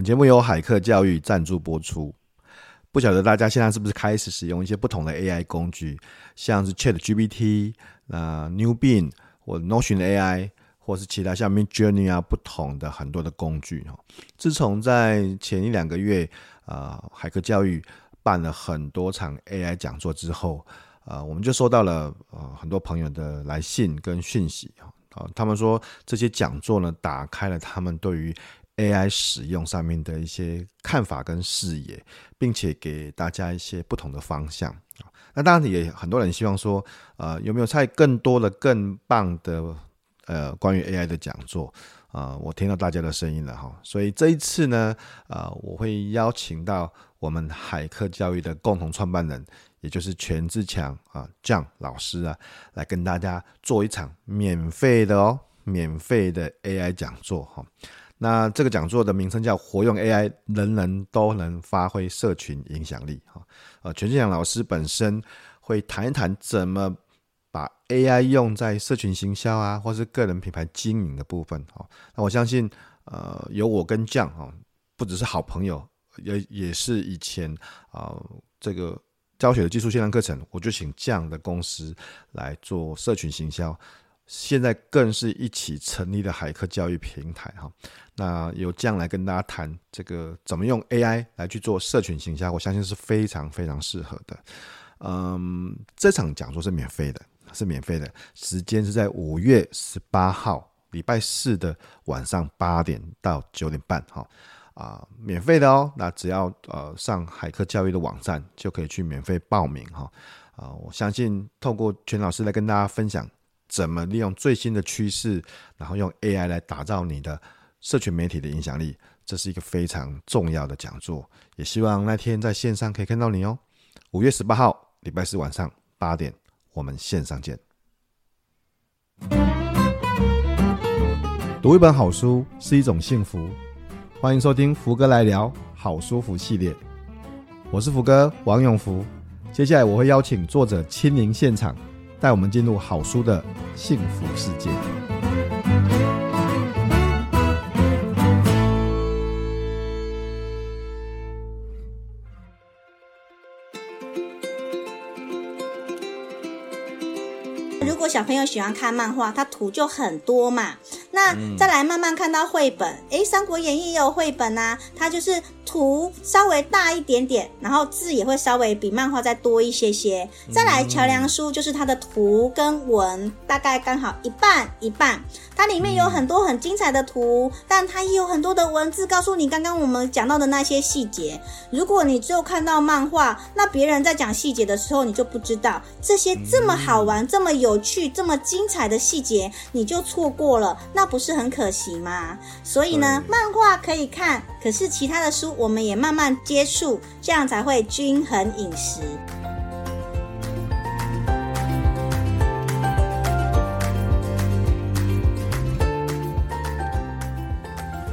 本节目由海客教育赞助播出。不晓得大家现在是不是开始使用一些不同的 AI 工具，像是 ChatGPT、呃 Newbin 或 Notion AI，或是其他像 Midjourney 啊，不同的很多的工具哈。自从在前一两个月，啊、海客教育办了很多场 AI 讲座之后，呃，我们就收到了呃很多朋友的来信跟讯息啊，他们说这些讲座呢，打开了他们对于 AI 使用上面的一些看法跟视野，并且给大家一些不同的方向。那当然也很多人希望说，呃，有没有再更多的更棒的呃关于 AI 的讲座啊、呃？我听到大家的声音了哈，所以这一次呢，呃，我会邀请到我们海客教育的共同创办人，也就是全志强啊 John 老师啊，来跟大家做一场免费的哦，免费的 AI 讲座哈。那这个讲座的名称叫“活用 AI，人人都能发挥社群影响力”哈。呃，权自强老师本身会谈一谈怎么把 AI 用在社群行销啊，或是个人品牌经营的部分哈。那我相信，呃，有我跟 John 哈，不只是好朋友，也也是以前啊、呃、这个教学的技术线上课程，我就请 John 的公司来做社群行销。现在更是一起成立的海客教育平台哈，那有这样来跟大家谈这个怎么用 AI 来去做社群行销，我相信是非常非常适合的。嗯，这场讲座是免费的，是免费的，时间是在五月十八号礼拜四的晚上八点到九点半哈啊，免费的哦。那只要呃上海科教育的网站就可以去免费报名哈啊，我相信透过权老师来跟大家分享。怎么利用最新的趋势，然后用 AI 来打造你的社群媒体的影响力？这是一个非常重要的讲座，也希望那天在线上可以看到你哦。五月十八号，礼拜四晚上八点，我们线上见。读一本好书是一种幸福，欢迎收听福哥来聊好书福系列，我是福哥王永福，接下来我会邀请作者亲临现场。带我们进入好书的幸福世界。如果小朋友喜欢看漫画，它图就很多嘛。那再来慢慢看到绘本，哎，《三国演义》也有绘本啊，它就是。图稍微大一点点，然后字也会稍微比漫画再多一些些。再来桥梁书，就是它的图跟文大概刚好一半一半。它里面有很多很精彩的图，但它也有很多的文字，告诉你刚刚我们讲到的那些细节。如果你只有看到漫画，那别人在讲细节的时候，你就不知道这些这么好玩、这么有趣、这么精彩的细节，你就错过了，那不是很可惜吗？所以呢，漫画可以看，可是其他的书。我们也慢慢接触，这样才会均衡饮食。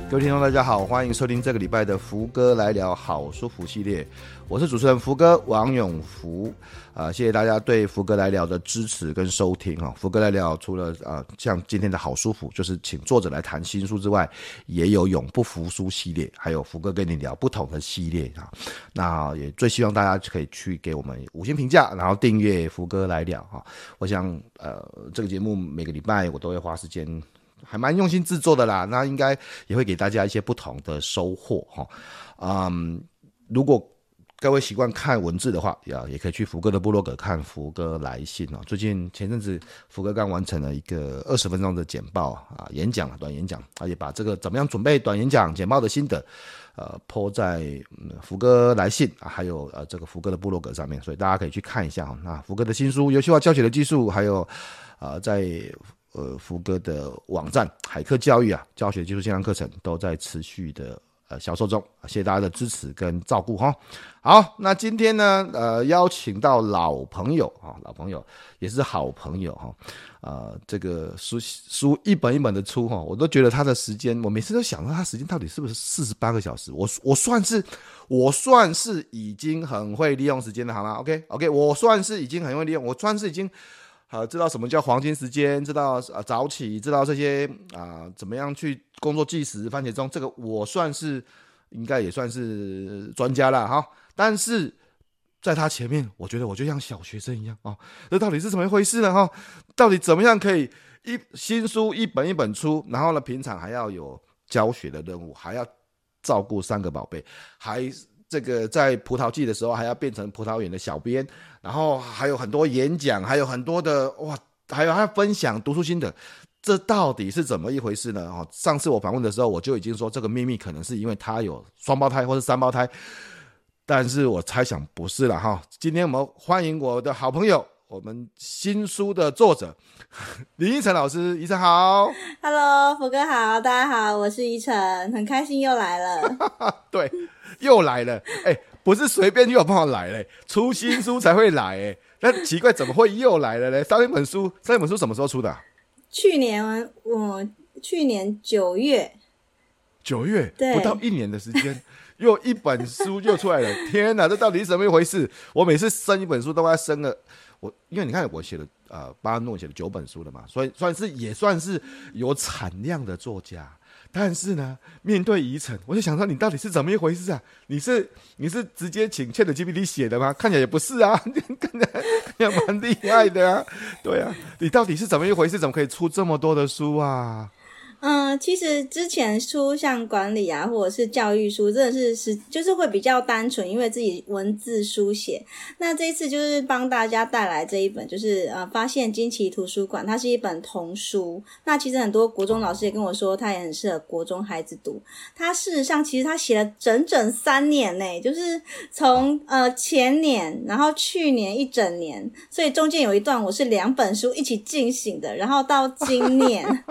各位听众，大家好，欢迎收听这个礼拜的福哥来聊好书福系列。我是主持人福哥王永福啊，谢谢大家对福哥来聊的支持跟收听哈。福哥来聊除了啊像今天的好书福，就是请作者来谈新书之外，也有永不服输系列，还有福哥跟你聊不同的系列啊。那也最希望大家可以去给我们五星评价，然后订阅福哥来聊哈。我想呃这个节目每个礼拜我都会花时间。还蛮用心制作的啦，那应该也会给大家一些不同的收获哈。嗯，如果各位习惯看文字的话，也也可以去福哥的部落格看福哥来信哦。最近前阵子福哥刚完成了一个二十分钟的简报啊，演讲短演讲，而且把这个怎么样准备短演讲简报的心得，呃，po 在福哥来信啊，还有呃这个福哥的部落格上面，所以大家可以去看一下哈。那福哥的新书《游戏化教学的技术》，还有啊、呃、在。呃，福哥的网站海客教育啊，教学技术线上课程都在持续的呃销售中，谢谢大家的支持跟照顾哈。好，那今天呢，呃，邀请到老朋友啊，老朋友也是好朋友哈，呃，这个书书一本一本的出哈，我都觉得他的时间，我每次都想到他时间到底是不是四十八个小时？我我算是我算是已经很会利用时间的，好吗？OK OK，我算是已经很会利用，我算是已经。好，知道什么叫黄金时间，知道啊早起，知道这些啊怎么样去工作计时番茄钟，这个我算是应该也算是专家了哈。但是在他前面，我觉得我就像小学生一样哦，这到底是怎么一回事呢？哈，到底怎么样可以一新书一本一本出，然后呢，平常还要有教学的任务，还要照顾三个宝贝，还这个在葡萄季的时候还要变成葡萄园的小编，然后还有很多演讲，还有很多的哇，还有还要分享读书心得。这到底是怎么一回事呢？哦，上次我访问的时候，我就已经说这个秘密可能是因为他有双胞胎或者三胞胎，但是我猜想不是了哈。今天我们欢迎我的好朋友，我们新书的作者 林依晨老师，依晨好，Hello，福哥好，大家好，我是依晨，很开心又来了，对，又来了，哎、欸，不是随便就有办法来嘞，出新书才会来，哎，那奇怪，怎么会又来了嘞？上一本书，上一本书什么时候出的、啊？去年我去年九月，九月不到一年的时间，又一本书又出来了。天哪，这到底是怎么一回事？我每次生一本书都要生了，我因为你看我写了呃巴诺写了九本书了嘛，所以算是也算是有产量的作家。但是呢，面对宜城，我就想说，你到底是怎么一回事啊？你是你是直接请 ChatGPT 写的吗？看起来也不是啊，看起来也蛮厉害的啊。对啊，你到底是怎么一回事？怎么可以出这么多的书啊？嗯，其实之前书像管理啊，或者是教育书，真的是是就是会比较单纯，因为自己文字书写。那这一次就是帮大家带来这一本，就是呃，发现惊奇图书馆，它是一本童书。那其实很多国中老师也跟我说，它也很适合国中孩子读。它事实上其实它写了整整三年呢，就是从呃前年，然后去年一整年，所以中间有一段我是两本书一起进行的，然后到今年。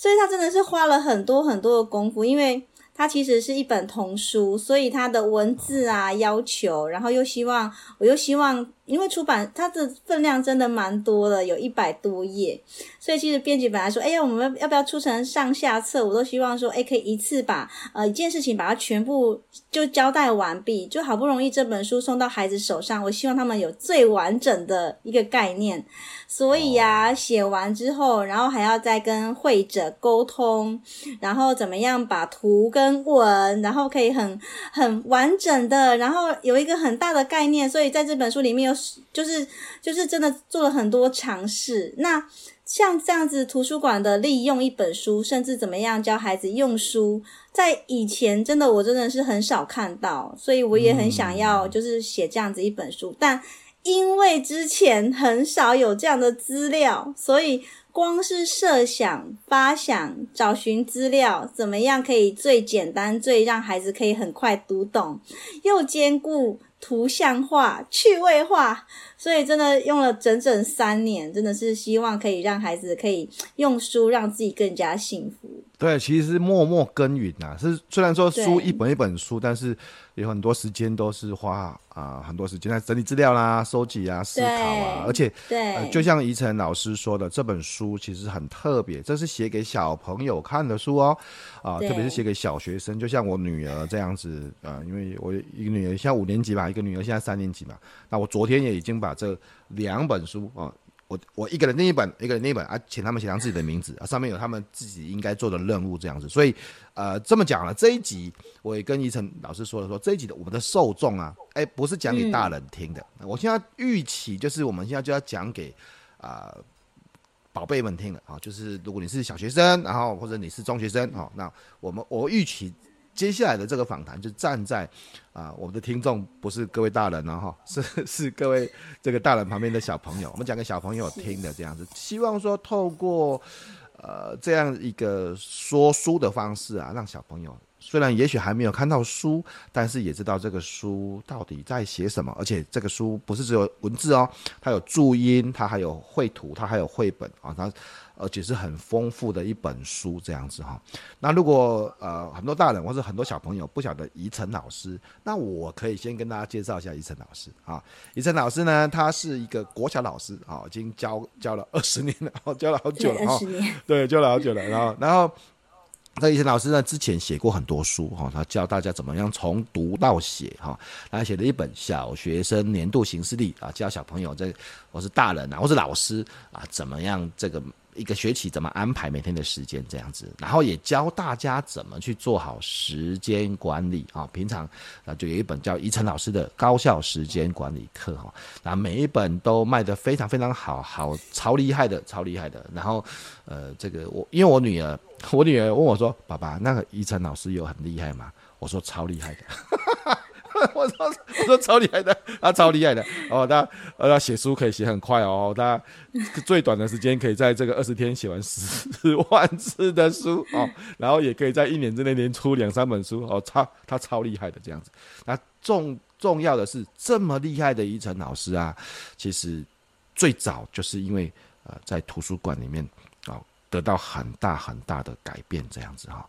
所以他真的是花了很多很多的功夫，因为他其实是一本童书，所以他的文字啊要求，然后又希望，我又希望。因为出版它的分量真的蛮多的，有一百多页，所以其实编辑本来说，哎呀，我们要不要出成上下册？我都希望说，哎，可以一次把呃一件事情把它全部就交代完毕，就好不容易这本书送到孩子手上，我希望他们有最完整的一个概念。所以呀、啊，写完之后，然后还要再跟会者沟通，然后怎么样把图跟文，然后可以很很完整的，然后有一个很大的概念。所以在这本书里面有。就是就是真的做了很多尝试。那像这样子图书馆的利用一本书，甚至怎么样教孩子用书，在以前真的我真的是很少看到，所以我也很想要就是写这样子一本书。但因为之前很少有这样的资料，所以光是设想、发想、找寻资料，怎么样可以最简单、最让孩子可以很快读懂，又兼顾。图像化、趣味化，所以真的用了整整三年，真的是希望可以让孩子可以用书让自己更加幸福。对，其实是默默耕耘呐。是虽然说书一本一本书，但是有很多时间都是花啊、呃，很多时间在整理资料啦、收集啊、思考啊。而且，对、呃，就像怡晨老师说的，这本书其实很特别，这是写给小朋友看的书哦。啊、呃，特别是写给小学生，就像我女儿这样子啊、呃，因为我一个女儿现在五年级吧，一个女儿现在三年级嘛。那我昨天也已经把这两本书啊。呃我我一个人念一本，一个人念一本啊，请他们写上自己的名字啊，上面有他们自己应该做的任务这样子。所以，呃，这么讲了，这一集我也跟宜晨老师说了说，说这一集的我们的受众啊，哎，不是讲给大人听的。嗯、我现在预期就是我们现在就要讲给啊宝贝们听的啊，就是如果你是小学生，然后或者你是中学生哦，那我们我预期。接下来的这个访谈就站在啊、我们的听众不是各位大人了哈，是是各位这个大人旁边的小朋友，我们讲给小朋友听的这样子，希望说透过呃这样一个说书的方式啊，让小朋友。虽然也许还没有看到书，但是也知道这个书到底在写什么。而且这个书不是只有文字哦，它有注音，它还有绘图，它还有绘本啊，它而且是很丰富的一本书这样子哈。那如果呃很多大人或者很多小朋友不晓得宜晨老师，那我可以先跟大家介绍一下宜晨老师啊。宜晨老师呢，他是一个国小老师啊，已经教教了二十年了，教了好久了哈。对，教了好久了，然后然后。那宜晨老师呢，之前写过很多书哈，他教大家怎么样从读到写哈，他写了一本小学生年度行事历啊，教小朋友这我是大人啊，或是老师啊，怎么样这个一个学期怎么安排每天的时间这样子，然后也教大家怎么去做好时间管理啊。平常啊就有一本叫怡辰老师的高效时间管理课哈，那每一本都卖得非常非常好，好超厉害的，超厉害的。然后呃，这个我因为我女儿，我女儿问我说：“爸爸，那个怡辰老师有很厉害吗？”我说：“超厉害的。” 我说我说超厉害的，他超厉害的哦，他呃他写书可以写很快哦，他最短的时间可以在这个二十天写完十万字的书哦，然后也可以在一年之内连出两三本书哦，超他超厉害的这样子。那重重要的是这么厉害的怡辰老师啊，其实最早就是因为呃在图书馆里面哦得到很大很大的改变这样子哈。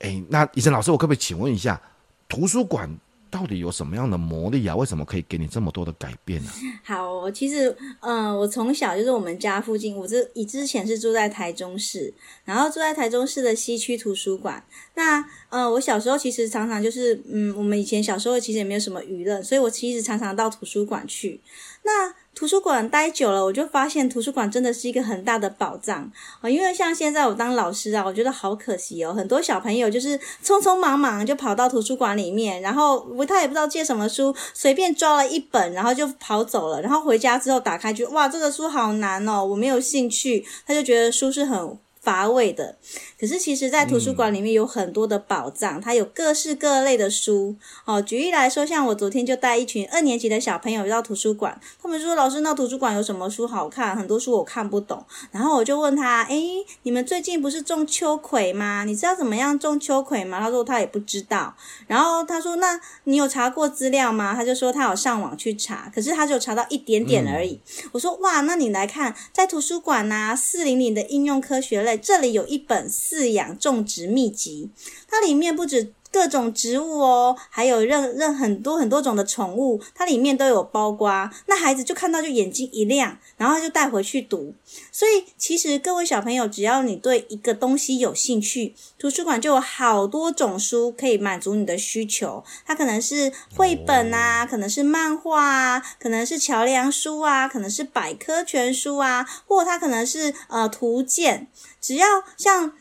哎，那怡辰老师，我可不可以请问一下图书馆？到底有什么样的魔力啊？为什么可以给你这么多的改变呢？好，其实，嗯、我从小就是我们家附近，我这以之前是住在台中市，然后住在台中市的西区图书馆。那，呃，我小时候其实常常就是，嗯，我们以前小时候其实也没有什么娱乐，所以我其实常常到图书馆去。那图书馆待久了，我就发现图书馆真的是一个很大的宝藏啊！因为像现在我当老师啊，我觉得好可惜哦，很多小朋友就是匆匆忙忙就跑到图书馆里面，然后他也不知道借什么书，随便抓了一本，然后就跑走了。然后回家之后打开就，哇，这个书好难哦，我没有兴趣。他就觉得书是很乏味的，可是其实，在图书馆里面有很多的宝藏，嗯、它有各式各类的书。哦，举例来说，像我昨天就带一群二年级的小朋友到图书馆，他们说：“老师，那图书馆有什么书好看？很多书我看不懂。”然后我就问他：“诶，你们最近不是种秋葵吗？你知道怎么样种秋葵吗？”他说他也不知道。然后他说：“那你有查过资料吗？”他就说他有上网去查，可是他就查到一点点而已。嗯、我说：“哇，那你来看，在图书馆呐、啊，四零零的应用科学类。”这里有一本饲养种植秘籍，它里面不止各种植物哦，还有任任很多很多种的宠物，它里面都有包括。那孩子就看到就眼睛一亮，然后他就带回去读。所以其实各位小朋友，只要你对一个东西有兴趣，图书馆就有好多种书可以满足你的需求。它可能是绘本啊，可能是漫画啊，可能是桥梁书啊，可能是百科全书啊，或它可能是呃图鉴。只要像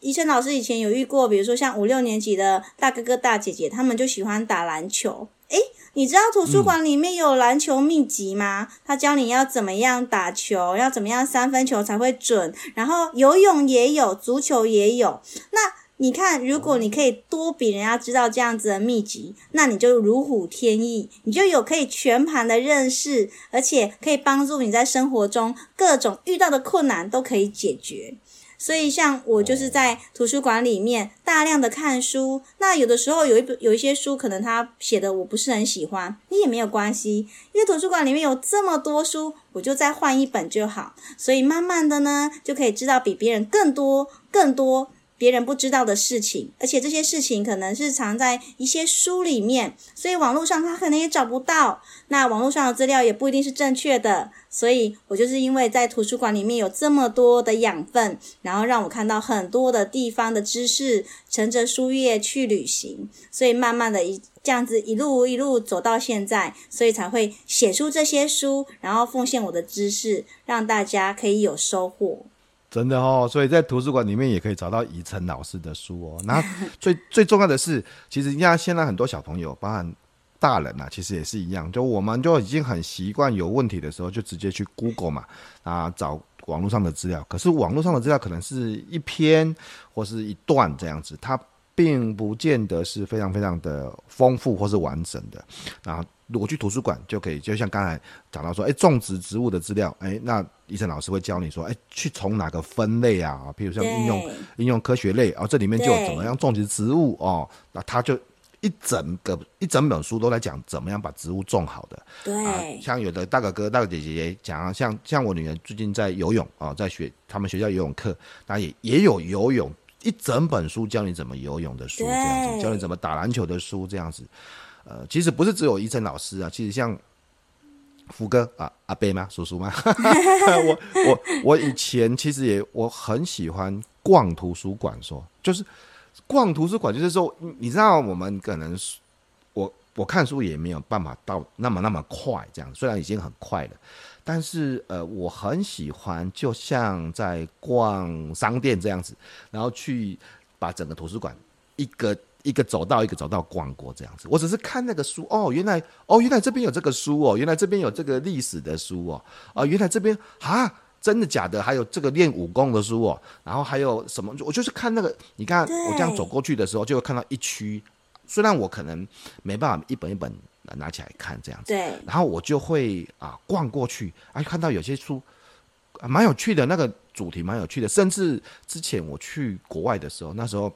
医生老师以前有遇过，比如说像五六年级的大哥哥大姐姐，他们就喜欢打篮球。诶，你知道图书馆里面有篮球秘籍吗？他教你要怎么样打球，要怎么样三分球才会准。然后游泳也有，足球也有。那你看，如果你可以多比人家知道这样子的秘籍，那你就如虎添翼，你就有可以全盘的认识，而且可以帮助你在生活中各种遇到的困难都可以解决。所以，像我就是在图书馆里面大量的看书。那有的时候有一本有一些书，可能他写的我不是很喜欢，你也没有关系，因为图书馆里面有这么多书，我就再换一本就好。所以慢慢的呢，就可以知道比别人更多、更多。别人不知道的事情，而且这些事情可能是藏在一些书里面，所以网络上他可能也找不到。那网络上的资料也不一定是正确的，所以我就是因为在图书馆里面有这么多的养分，然后让我看到很多的地方的知识，乘着书页去旅行，所以慢慢的一这样子一路一路走到现在，所以才会写出这些书，然后奉献我的知识，让大家可以有收获。真的哦，所以在图书馆里面也可以找到宜晨老师的书哦。那最最重要的是，其实你看现在很多小朋友，包含大人啊，其实也是一样。就我们就已经很习惯有问题的时候，就直接去 Google 嘛，啊，找网络上的资料。可是网络上的资料可能是一篇或是一段这样子，它并不见得是非常非常的丰富或是完整的。啊。如果去图书馆就可以，就像刚才讲到说，哎，种植植物的资料，哎，那医生老师会教你说，哎，去从哪个分类啊？譬如像应用应用科学类，哦，这里面就有怎么样种植植物哦，那他就一整个一整本书都在讲怎么样把植物种好的。对，啊，像有的大哥哥、大哥姐姐讲，像像我女儿最近在游泳啊，在学他们学校游泳课，那也也有游泳一整本书教你怎么游泳的书，这样子教你怎么打篮球的书，这样子。呃，其实不是只有怡辰老师啊，其实像福哥啊、阿贝吗？叔叔吗？我我我以前其实也我很喜欢逛图书馆，说就是逛图书馆，就是说你知道我们可能我我看书也没有办法到那么那么快这样，虽然已经很快了，但是呃，我很喜欢，就像在逛商店这样子，然后去把整个图书馆一个一个走道一个走道逛过这样子。我只是看那个书，哦，原来哦，原来这边有这个书哦，原来这边有这个历史的书哦，啊、哦，原来这边啊，真的假的？还有这个练武功的书哦，然后还有什么？我就是看那个，你看我这样走过去的时候，就会看到一区。虽然我可能没办法一本一本拿起来看这样子，对，然后我就会啊逛过去，啊看到有些书啊蛮有趣的，那个主题蛮有趣的，甚至之前我去国外的时候，那时候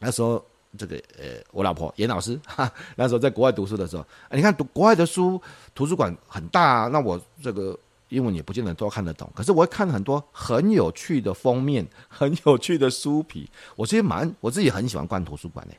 那时候这个呃我老婆严老师 哈，那时候在国外读书的时候，你看读国外的书图书馆很大，那我这个英文也不见得都看得懂，可是我会看很多很有趣的封面，很有趣的书皮，我其实蛮我自己很喜欢逛图书馆的。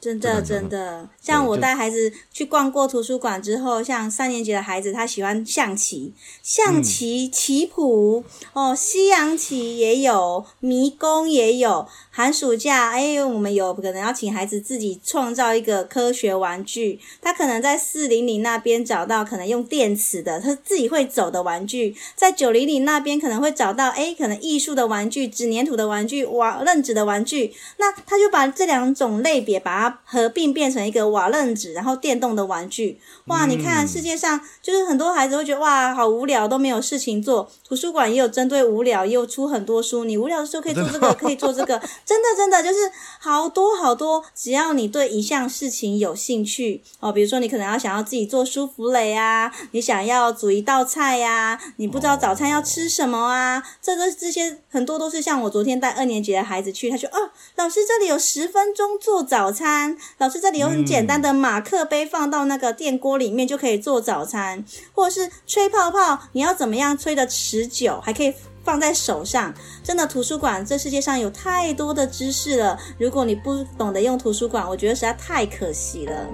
真的真的，像我带孩子去逛过图书馆之后，像三年级的孩子，他喜欢象棋，象棋、棋谱、嗯、哦，西洋棋也有，迷宫也有。寒暑假，哎，我们有可能要请孩子自己创造一个科学玩具。他可能在四零零那边找到可能用电池的，他自己会走的玩具；在九零零那边可能会找到，哎，可能艺术的玩具、纸黏土的玩具、瓦楞纸的玩具。那他就把这两种类别把它合并变成一个瓦楞纸，然后电动的玩具。哇，你看世界上就是很多孩子会觉得哇，好无聊，都没有事情做。图书馆也有针对无聊，也有出很多书。你无聊的时候可以做这个，可以做这个。真的，真的就是好多好多，只要你对一项事情有兴趣哦，比如说你可能要想要自己做舒芙蕾啊，你想要煮一道菜呀，你不知道早餐要吃什么啊，这个这些很多都是像我昨天带二年级的孩子去，他说哦，老师这里有十分钟做早餐，老师这里有很简单的马克杯，放到那个电锅里面就可以做早餐，或者是吹泡泡，你要怎么样吹的持久，还可以。放在手上，真的图书馆，这世界上有太多的知识了。如果你不懂得用图书馆，我觉得实在太可惜了。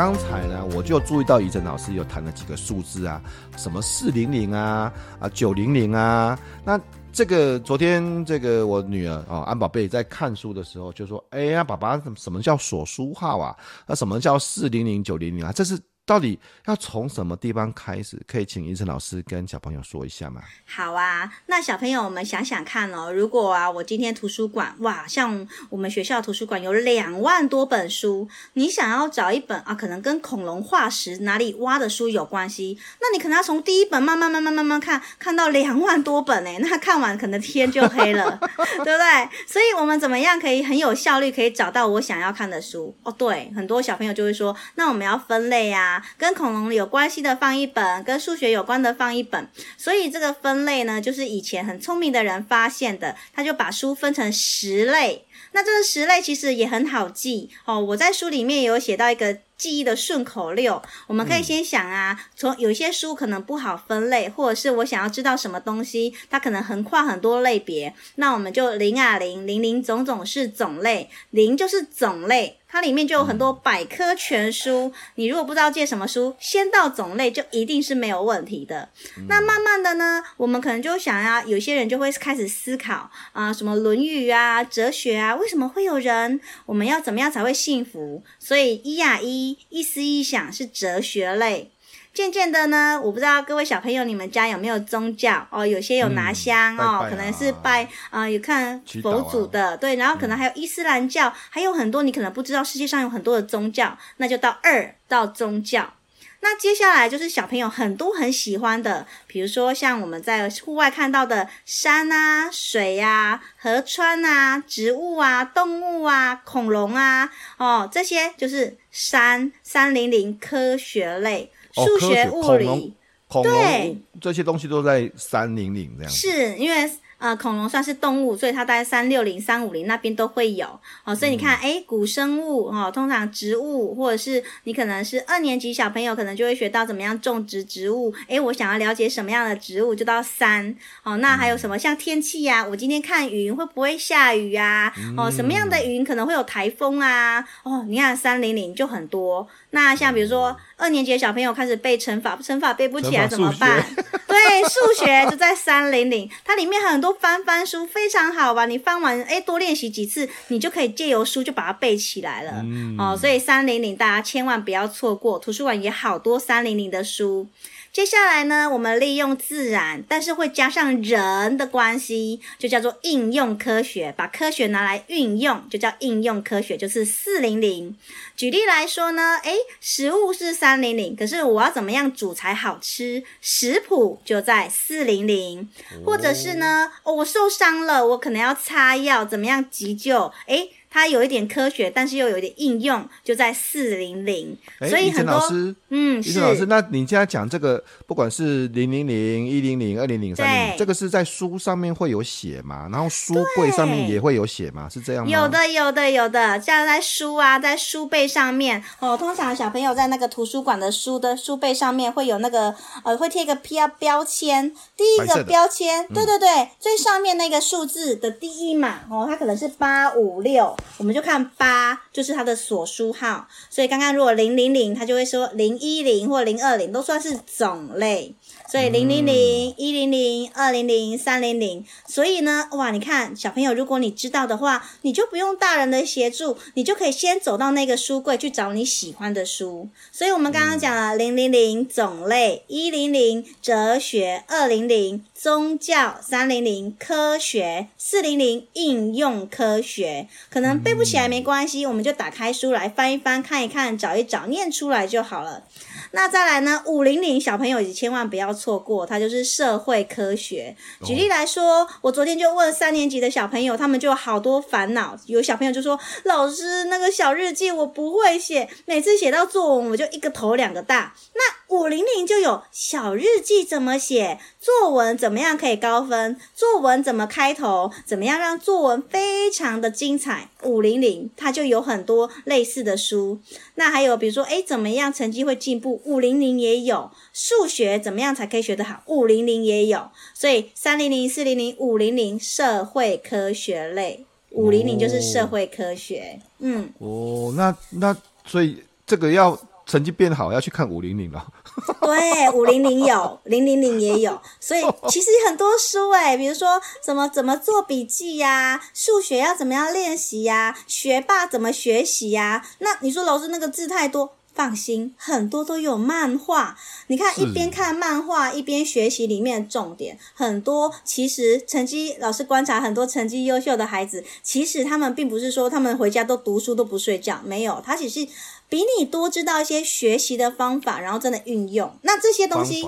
刚才呢，我就注意到怡晨老师有谈了几个数字啊，什么四零零啊，啊九零零啊，那。这个昨天，这个我女儿哦，安宝贝在看书的时候就说：“哎呀，爸爸，什么叫锁书号啊？那什么叫四零零九零零啊？这是。”到底要从什么地方开始？可以请怡晨老师跟小朋友说一下吗？好啊，那小朋友，我们想想看哦，如果啊，我今天图书馆哇，像我们学校图书馆有两万多本书，你想要找一本啊，可能跟恐龙化石哪里挖的书有关系，那你可能要从第一本慢慢慢慢慢慢看，看到两万多本诶，那看完可能天就黑了，对不对？所以我们怎么样可以很有效率，可以找到我想要看的书？哦，对，很多小朋友就会说，那我们要分类啊。跟恐龙有关系的放一本，跟数学有关的放一本。所以这个分类呢，就是以前很聪明的人发现的，他就把书分成十类。那这个十类其实也很好记哦。我在书里面有写到一个记忆的顺口溜，我们可以先想啊，从有些书可能不好分类，或者是我想要知道什么东西，它可能横跨很多类别，那我们就零啊零零零总总是种类，零就是种类。它里面就有很多百科全书，你如果不知道借什么书，先到种类就一定是没有问题的。那慢慢的呢，我们可能就想要，有些人就会开始思考啊，什么《论语》啊、哲学啊，为什么会有人？我们要怎么样才会幸福？所以一呀一，一思一想是哲学类。渐渐的呢，我不知道各位小朋友，你们家有没有宗教哦？有些有拿香、嗯、哦，拜拜啊、可能是拜啊、呃，有看佛祖的，对，然后可能还有伊斯兰教，嗯、还有很多你可能不知道，世界上有很多的宗教，那就到二到宗教。那接下来就是小朋友很多很喜欢的，比如说像我们在户外看到的山啊、水啊、河川啊、植物啊、动物啊、恐龙啊，哦，这些就是三三零零科学类。数学、哦、物理，对，这些东西都在三零零这样。是因为呃，恐龙算是动物，所以它在三六零、三五零那边都会有。哦，所以你看，哎、嗯，古生物哦，通常植物，或者是你可能是二年级小朋友，可能就会学到怎么样种植植物。哎，我想要了解什么样的植物，就到三。哦，那还有什么像天气呀、啊？我今天看云会不会下雨啊？哦，什么样的云可能会有台风啊？哦，你看三零零就很多。那像比如说二年级的小朋友开始背乘法，乘法背不起来怎么办？对，数学就在三零零，它里面很多翻翻书，非常好玩。你翻完，哎，多练习几次，你就可以借由书就把它背起来了。嗯、哦，所以三零零大家千万不要错过，图书馆也好多三零零的书。接下来呢，我们利用自然，但是会加上人的关系，就叫做应用科学。把科学拿来运用，就叫应用科学，就是四零零。举例来说呢，诶，食物是三零零，可是我要怎么样煮才好吃？食谱就在四零零。或者是呢，哦，我受伤了，我可能要擦药，怎么样急救？诶。它有一点科学，但是又有一点应用，就在四零零。所以很多老师，嗯，是老师，那你现在讲这个，不管是零零零、一零零、二零零、三零零，这个是在书上面会有写吗？然后书柜上面也会有写吗？是这样吗？有的，有的，有的，像在书啊，在书背上面哦。通常小朋友在那个图书馆的书的书背上面会有那个呃，会贴一个标标签。第一个标签，对对对，嗯、最上面那个数字的第一码哦，它可能是八五六。我们就看八，就是它的所书号，所以刚刚如果零零零，它就会说零一零或零二零都算是种类，所以零零零、一零零、二零零、三零零，所以呢，哇，你看小朋友，如果你知道的话，你就不用大人的协助，你就可以先走到那个书柜去找你喜欢的书。所以我们刚刚讲了零零零种类，一零零哲学，二零零。宗教三零零科学四零零应用科学，可能背不起来没关系，我们就打开书来翻一翻，看一看，找一找，念出来就好了。那再来呢？五零零小朋友也千万不要错过，它就是社会科学。举例来说，我昨天就问三年级的小朋友，他们就有好多烦恼。有小朋友就说：“老师，那个小日记我不会写，每次写到作文我就一个头两个大。”那五零零就有小日记怎么写，作文怎么样可以高分，作文怎么开头，怎么样让作文非常的精彩。五零零它就有很多类似的书。那还有比如说，哎，怎么样成绩会进步？五零零也有数学怎么样才可以学得好？五零零也有，所以三零零、四零零、五零零社会科学类，五零零就是社会科学。哦、嗯，哦，那那所以这个要成绩变好，要去看五零零了。对，五零零有，零零零也有，所以 其实很多书诶，比如说怎么怎么做笔记呀、啊，数学要怎么样练习呀，学霸怎么学习呀？那你说老师那个字太多。放心，很多都有漫画。你看，一边看漫画一边学习，里面的重点很多。其实成绩，老师观察很多成绩优秀的孩子，其实他们并不是说他们回家都读书都不睡觉，没有，他只是比你多知道一些学习的方法，然后真的运用。那这些东西，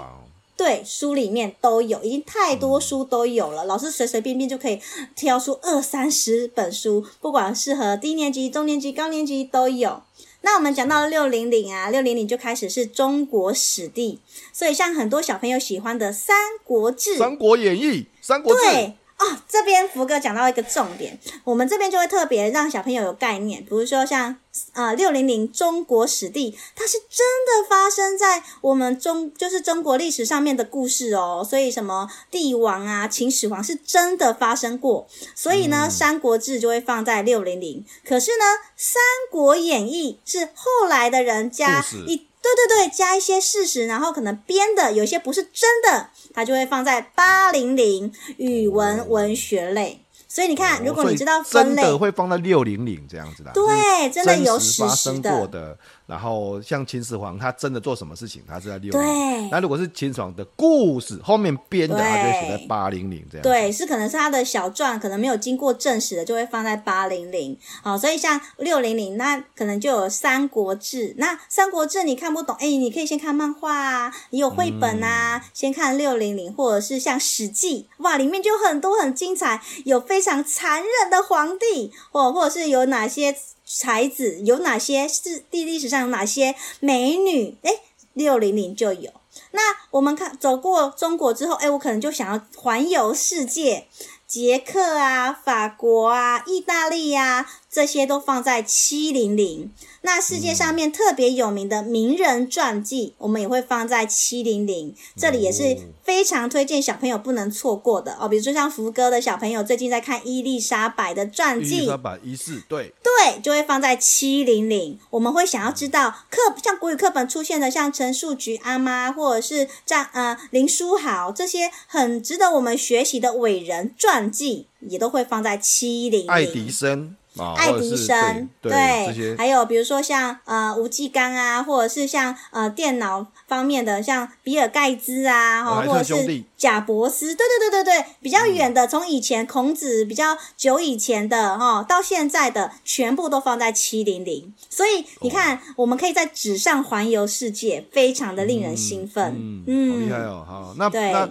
对，书里面都有，已经太多书都有了。老师随随便便就可以挑出二三十本书，不管适合低年级、中年级、高年级都有。那我们讲到六零零啊，六零零就开始是中国史地，所以像很多小朋友喜欢的《三国志》《三国演义》《三国志》对。哦，这边福哥讲到一个重点，我们这边就会特别让小朋友有概念，比如说像啊六零零中国史地，它是真的发生在我们中就是中国历史上面的故事哦，所以什么帝王啊、秦始皇是真的发生过，所以呢，嗯、三国志就会放在六零零，可是呢，三国演义是后来的人加一。对对对，加一些事实，然后可能编的，有些不是真的，它就会放在八零零语文文学类。所以你看，如果你知道分类，真的会放在六零零这样子的。对，真的有实发生过的。然后像秦始皇，他真的做什么事情，他是在六零。对。那如果是秦始皇的故事后面编的，他就会写在八零零这样。对，是可能是他的小传，可能没有经过证实的，就会放在八零零。好，所以像六零零，那可能就有《三国志》。那《三国志》你看不懂，哎，你可以先看漫画啊，你有绘本啊，嗯、先看六零零，或者是像《史记》，哇，里面就很多很精彩，有非非常残忍的皇帝，或或者是有哪些。才子有哪些？是地历史上有哪些美女？哎，六零零就有。那我们看走过中国之后，哎，我可能就想要环游世界，捷克啊、法国啊、意大利呀、啊、这些都放在七零零。那世界上面特别有名的名人传记，我们也会放在七零零。这里也是非常推荐小朋友不能错过的哦。比如说像福哥的小朋友最近在看伊丽莎白的传记，伊丽莎白一世，对对，就会放在七零零。我们会想要知道课像国语课本出现的，像陈树菊阿妈，或者是像呃林书豪这些很值得我们学习的伟人传记，也都会放在七零零。爱迪生。哦、爱迪生，对，还有比如说像呃吴继刚啊，或者是像呃电脑方面的，像比尔盖茨啊，哈，或者是贾伯斯，对对对对对，比较远的，从以前孔子比较久以前的哈，到现在的全部都放在七零零，所以你看，哦、我们可以在纸上环游世界，非常的令人兴奋，嗯，嗯。好厉害哦，好，那对。那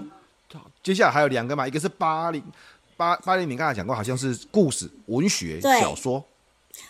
接下来还有两个嘛，一个是八零。八八零，零刚才讲过，好像是故事、文学、小说。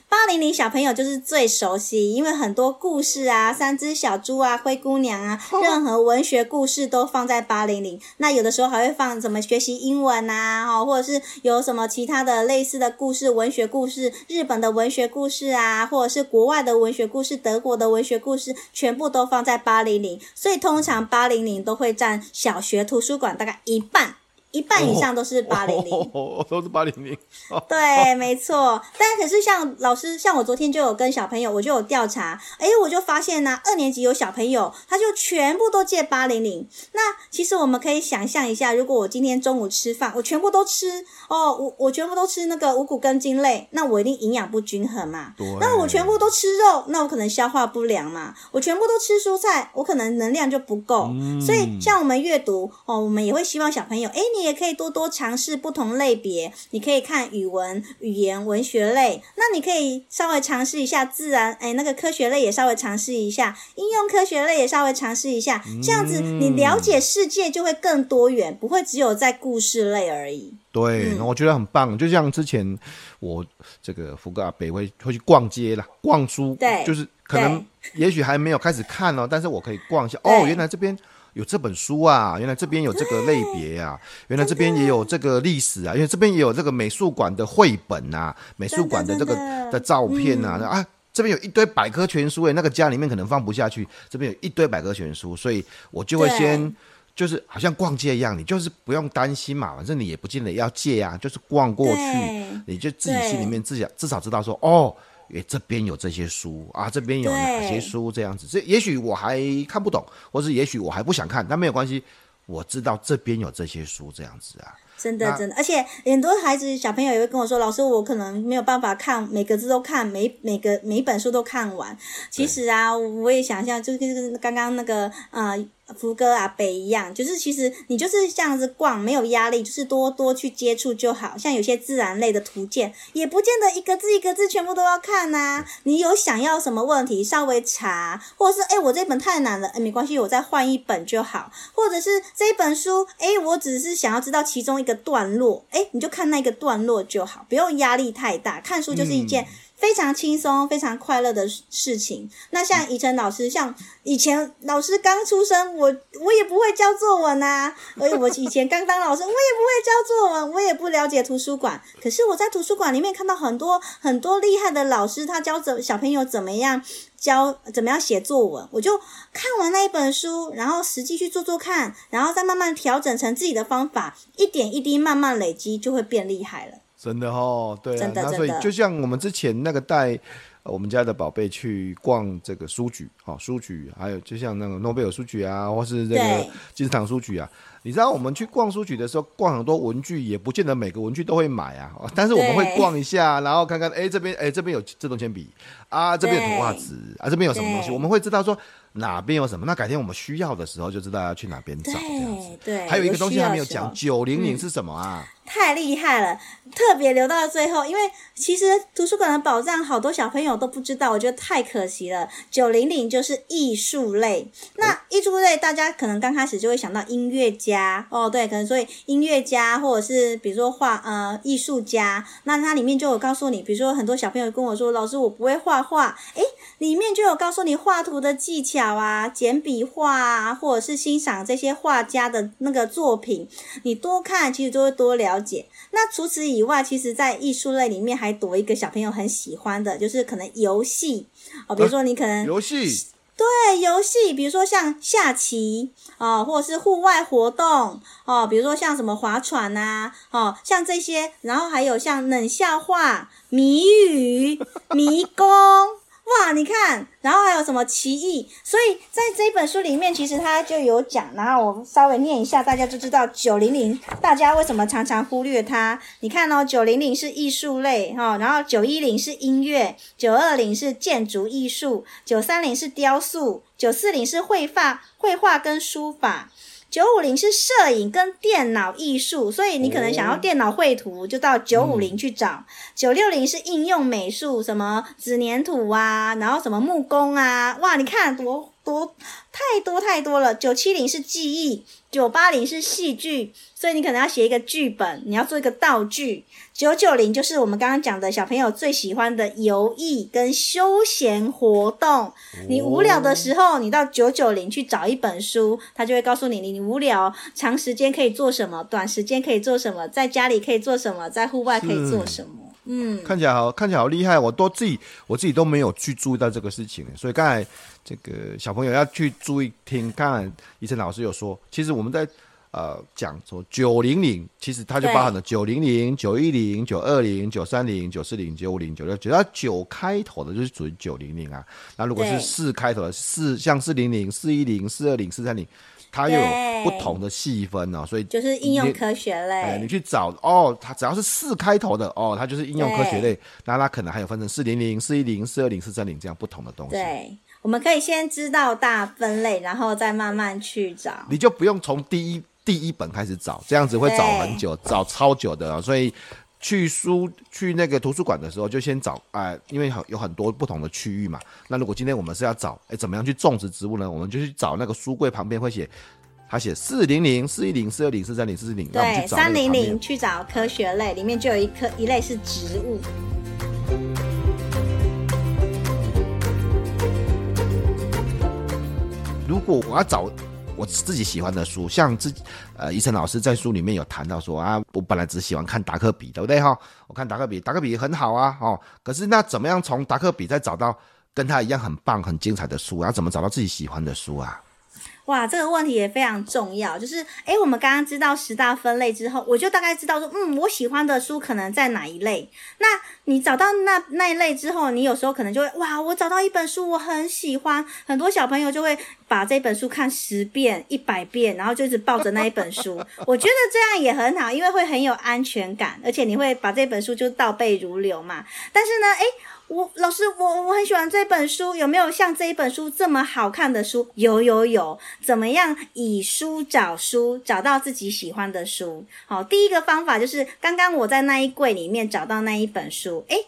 八零零小朋友就是最熟悉，因为很多故事啊，三只小猪啊，灰姑娘啊，任何文学故事都放在八零零。那有的时候还会放什么学习英文啊，哈，或者是有什么其他的类似的故事，文学故事，日本的文学故事啊，或者是国外的文学故事，德国的文学故事，全部都放在八零零。所以通常八零零都会占小学图书馆大概一半。一半以上都是八零零，都是八零零。对，没错。但可是像老师，像我昨天就有跟小朋友，我就有调查，哎，我就发现呢、啊，二年级有小朋友，他就全部都借八零零。那其实我们可以想象一下，如果我今天中午吃饭，我全部都吃哦，我我全部都吃那个五谷根茎类，那我一定营养不均衡嘛。那我全部都吃肉，那我可能消化不良嘛。我全部都吃蔬菜，我可能能量就不够。嗯。所以像我们阅读哦，我们也会希望小朋友，哎，你。你也可以多多尝试不同类别，你可以看语文、语言、文学类，那你可以稍微尝试一下自然，哎，那个科学类也稍微尝试一下，应用科学类也稍微尝试一下，这样子你了解世界就会更多元，不会只有在故事类而已。对，那、嗯、我觉得很棒。就像之前我这个福哥阿北会会去逛街啦，逛书，对，就是可能也许还没有开始看哦，但是我可以逛一下。哦，原来这边。有这本书啊，原来这边有这个类别啊，原来这边也有这个历史啊，因为这边也有这个美术馆的绘本啊，美术馆的这个的照片啊，啊，这边有一堆百科全书诶，那个家里面可能放不下去，这边有一堆百科全书，所以我就会先就是好像逛街一样，你就是不用担心嘛，反正你也不见得要借啊，就是逛过去，你就自己心里面至少至少知道说哦。诶，这边有这些书啊，这边有哪些书这样子？这也许我还看不懂，或是也许我还不想看，但没有关系，我知道这边有这些书这样子啊。真的真的，而且很多孩子小朋友也会跟我说，老师，我可能没有办法看每个字都看，每每个每一本书都看完。其实啊，我也想象，就是刚刚那个呃。福哥阿北一样，就是其实你就是这样子逛，没有压力，就是多多去接触就好。像有些自然类的图鉴，也不见得一个字一个字全部都要看呐、你有想要什么问题，稍微查，或者是哎，我这本太难了，哎，没关系，我再换一本就好。或者是这一本书，哎，我只是想要知道其中一个段落，哎，你就看那个段落就好，不用压力太大。看书就是一件。非常轻松、非常快乐的事情。那像以晨老师，像以前老师刚出生，我我也不会教作文呐、啊。我我以前刚当老师，我也不会教作文，我也不了解图书馆。可是我在图书馆里面看到很多很多厉害的老师，他教怎小朋友怎么样教怎么样写作文。我就看完那一本书，然后实际去做做看，然后再慢慢调整成自己的方法，一点一滴慢慢累积，就会变厉害了。真的哦，对啊，那所以就像我们之前那个带我们家的宝贝去逛这个书局，哈，书局，还有就像那个诺贝尔书局啊，或是这个金石堂书局啊，你知道我们去逛书局的时候，逛很多文具，也不见得每个文具都会买啊，但是我们会逛一下，然后看看，哎，这边，哎，这边有自动铅笔啊，这边有图画纸啊，这边有什么东西，我们会知道说哪边有什么，那改天我们需要的时候就知道要去哪边找这样子。对，还有一个东西还没有讲，九零零是什么啊？嗯太厉害了，特别留到了最后，因为其实图书馆的宝藏好多小朋友都不知道，我觉得太可惜了。九零零就是艺术类，那艺术类大家可能刚开始就会想到音乐家家哦，对，可能所以音乐家或者是比如说画呃艺术家，那它里面就有告诉你，比如说很多小朋友跟我说，老师我不会画画，诶，里面就有告诉你画图的技巧啊，简笔画啊，或者是欣赏这些画家的那个作品，你多看其实就会多了解。那除此以外，其实在艺术类里面还多一个小朋友很喜欢的，就是可能游戏哦，比如说你可能游戏。对，游戏，比如说像下棋哦，或者是户外活动哦，比如说像什么划船呐，哦，像这些，然后还有像冷笑话、谜语、迷宫。哇，你看，然后还有什么奇异？所以在这本书里面，其实它就有讲。然后我稍微念一下，大家就知道九零零大家为什么常常忽略它。你看哦，九零零是艺术类哈，然后九一零是音乐，九二零是建筑艺术，九三零是雕塑，九四零是绘画，绘画跟书法。九五零是摄影跟电脑艺术，所以你可能想要电脑绘图，就到九五零去找。九六零是应用美术，什么纸粘土啊，然后什么木工啊，哇，你看多多太多太多了。九七零是记忆，九八零是戏剧，所以你可能要写一个剧本，你要做一个道具。九九零就是我们刚刚讲的小朋友最喜欢的游艺跟休闲活动。你无聊的时候，你到九九零去找一本书，他就会告诉你，你无聊长时间可以做什么，短时间可以做什么，在家里可以做什么，在户外可以做什么。嗯，看起来好，看起来好厉害，我都自己我自己都没有去注意到这个事情，所以刚才这个小朋友要去注意听。刚才医生老师有说，其实我们在。呃，讲说九零零，其实它就包含了九零零、九一零、九二零、九三零、九四零、九五零、九六，只要九开头的，就是属于九零零啊。那如果是四开头的，四像四零零、四一零、四二零、四三零，它又有不同的细分哦。所以就是应用科学类。哎，你去找哦，它只要是四开头的哦，它就是应用科学类。那它可能还有分成四零零、四一零、四二零、四三零这样不同的东西。对，我们可以先知道大分类，然后再慢慢去找。你就不用从第一。第一本开始找，这样子会找很久，找超久的啊。所以去书去那个图书馆的时候，就先找啊、呃，因为很有很多不同的区域嘛。那如果今天我们是要找哎、欸，怎么样去种植植物呢？我们就去找那个书柜旁边会写，他写四零零、四一零、四二零、四三零、四四零。对，三零零去找科学类，里面就有一科一类是植物。如果我要找。我自己喜欢的书，像自己呃，伊晨老师在书里面有谈到说啊，我本来只喜欢看达克比，对不对哈？我看达克比，达克比很好啊，哦，可是那怎么样从达克比再找到跟他一样很棒、很精彩的书啊？怎么找到自己喜欢的书啊？哇，这个问题也非常重要。就是，诶，我们刚刚知道十大分类之后，我就大概知道说，嗯，我喜欢的书可能在哪一类。那你找到那那一类之后，你有时候可能就会，哇，我找到一本书我很喜欢，很多小朋友就会把这本书看十遍、一百遍，然后就一直抱着那一本书。我觉得这样也很好，因为会很有安全感，而且你会把这本书就倒背如流嘛。但是呢，诶。我老师，我我很喜欢这本书，有没有像这一本书这么好看的书？有有有，怎么样以书找书，找到自己喜欢的书？好，第一个方法就是刚刚我在那一柜里面找到那一本书，诶。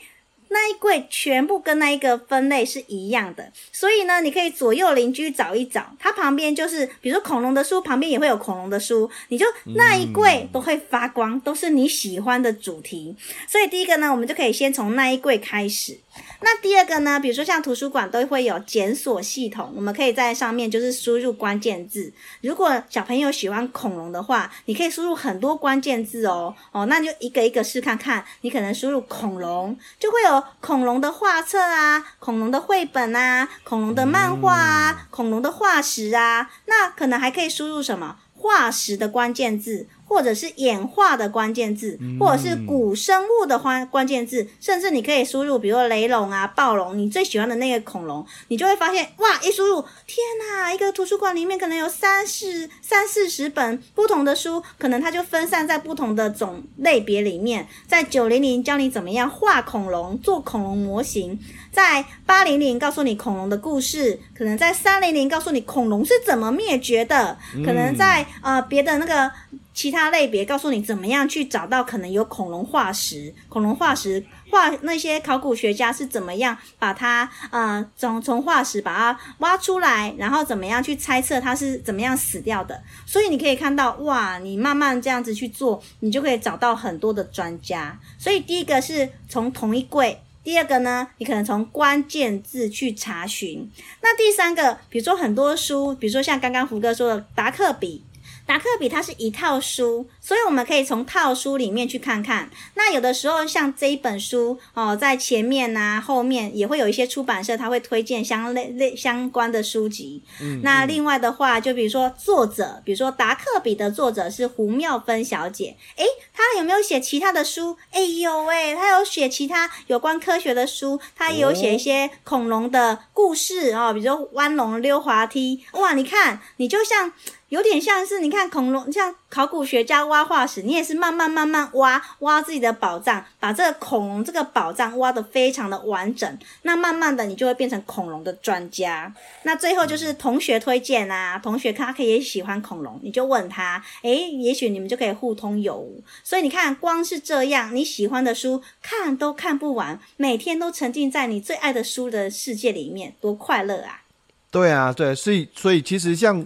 那一柜全部跟那一个分类是一样的，所以呢，你可以左右邻居找一找，它旁边就是，比如说恐龙的书旁边也会有恐龙的书，你就那一柜都会发光，都是你喜欢的主题。所以第一个呢，我们就可以先从那一柜开始。那第二个呢，比如说像图书馆都会有检索系统，我们可以在上面就是输入关键字。如果小朋友喜欢恐龙的话，你可以输入很多关键字哦哦，那就一个一个试看看。你可能输入恐龙，就会有恐龙的画册啊，恐龙的绘本啊，恐龙的漫画啊，恐龙的化石啊。那可能还可以输入什么化石的关键字。或者是演化的关键字，或者是古生物的关关键字，甚至你可以输入，比如说雷龙啊、暴龙，你最喜欢的那个恐龙，你就会发现，哇！一输入，天哪！一个图书馆里面可能有三四三四十本不同的书，可能它就分散在不同的种类别里面。在九零零教你怎么样画恐龙、做恐龙模型，在八零零告诉你恐龙的故事，可能在三零零告诉你恐龙是怎么灭绝的，可能在呃别的那个。其他类别告诉你怎么样去找到可能有恐龙化石，恐龙化石化那些考古学家是怎么样把它呃从从化石把它挖出来，然后怎么样去猜测它是怎么样死掉的。所以你可以看到哇，你慢慢这样子去做，你就可以找到很多的专家。所以第一个是从同一柜第二个呢，你可能从关键字去查询。那第三个，比如说很多书，比如说像刚刚福哥说的达克比。达克比它是一套书，所以我们可以从套书里面去看看。那有的时候像这一本书哦，在前面呐、啊、后面也会有一些出版社，他会推荐相类类相关的书籍。嗯，那另外的话，就比如说作者，比如说达克比的作者是胡妙芬小姐，诶，她有没有写其他的书？哎呦喂，她有写其他有关科学的书，她也有写一些恐龙的故事哦，比如说弯龙溜滑梯。哇，你看，你就像。有点像是你看恐龙，像考古学家挖化石，你也是慢慢慢慢挖挖自己的宝藏，把这个恐龙这个宝藏挖得非常的完整。那慢慢的，你就会变成恐龙的专家。那最后就是同学推荐啊，同学他可以也喜欢恐龙，你就问他，诶，也许你们就可以互通有无。所以你看，光是这样，你喜欢的书看都看不完，每天都沉浸在你最爱的书的世界里面，多快乐啊！对啊，对，所以所以其实像。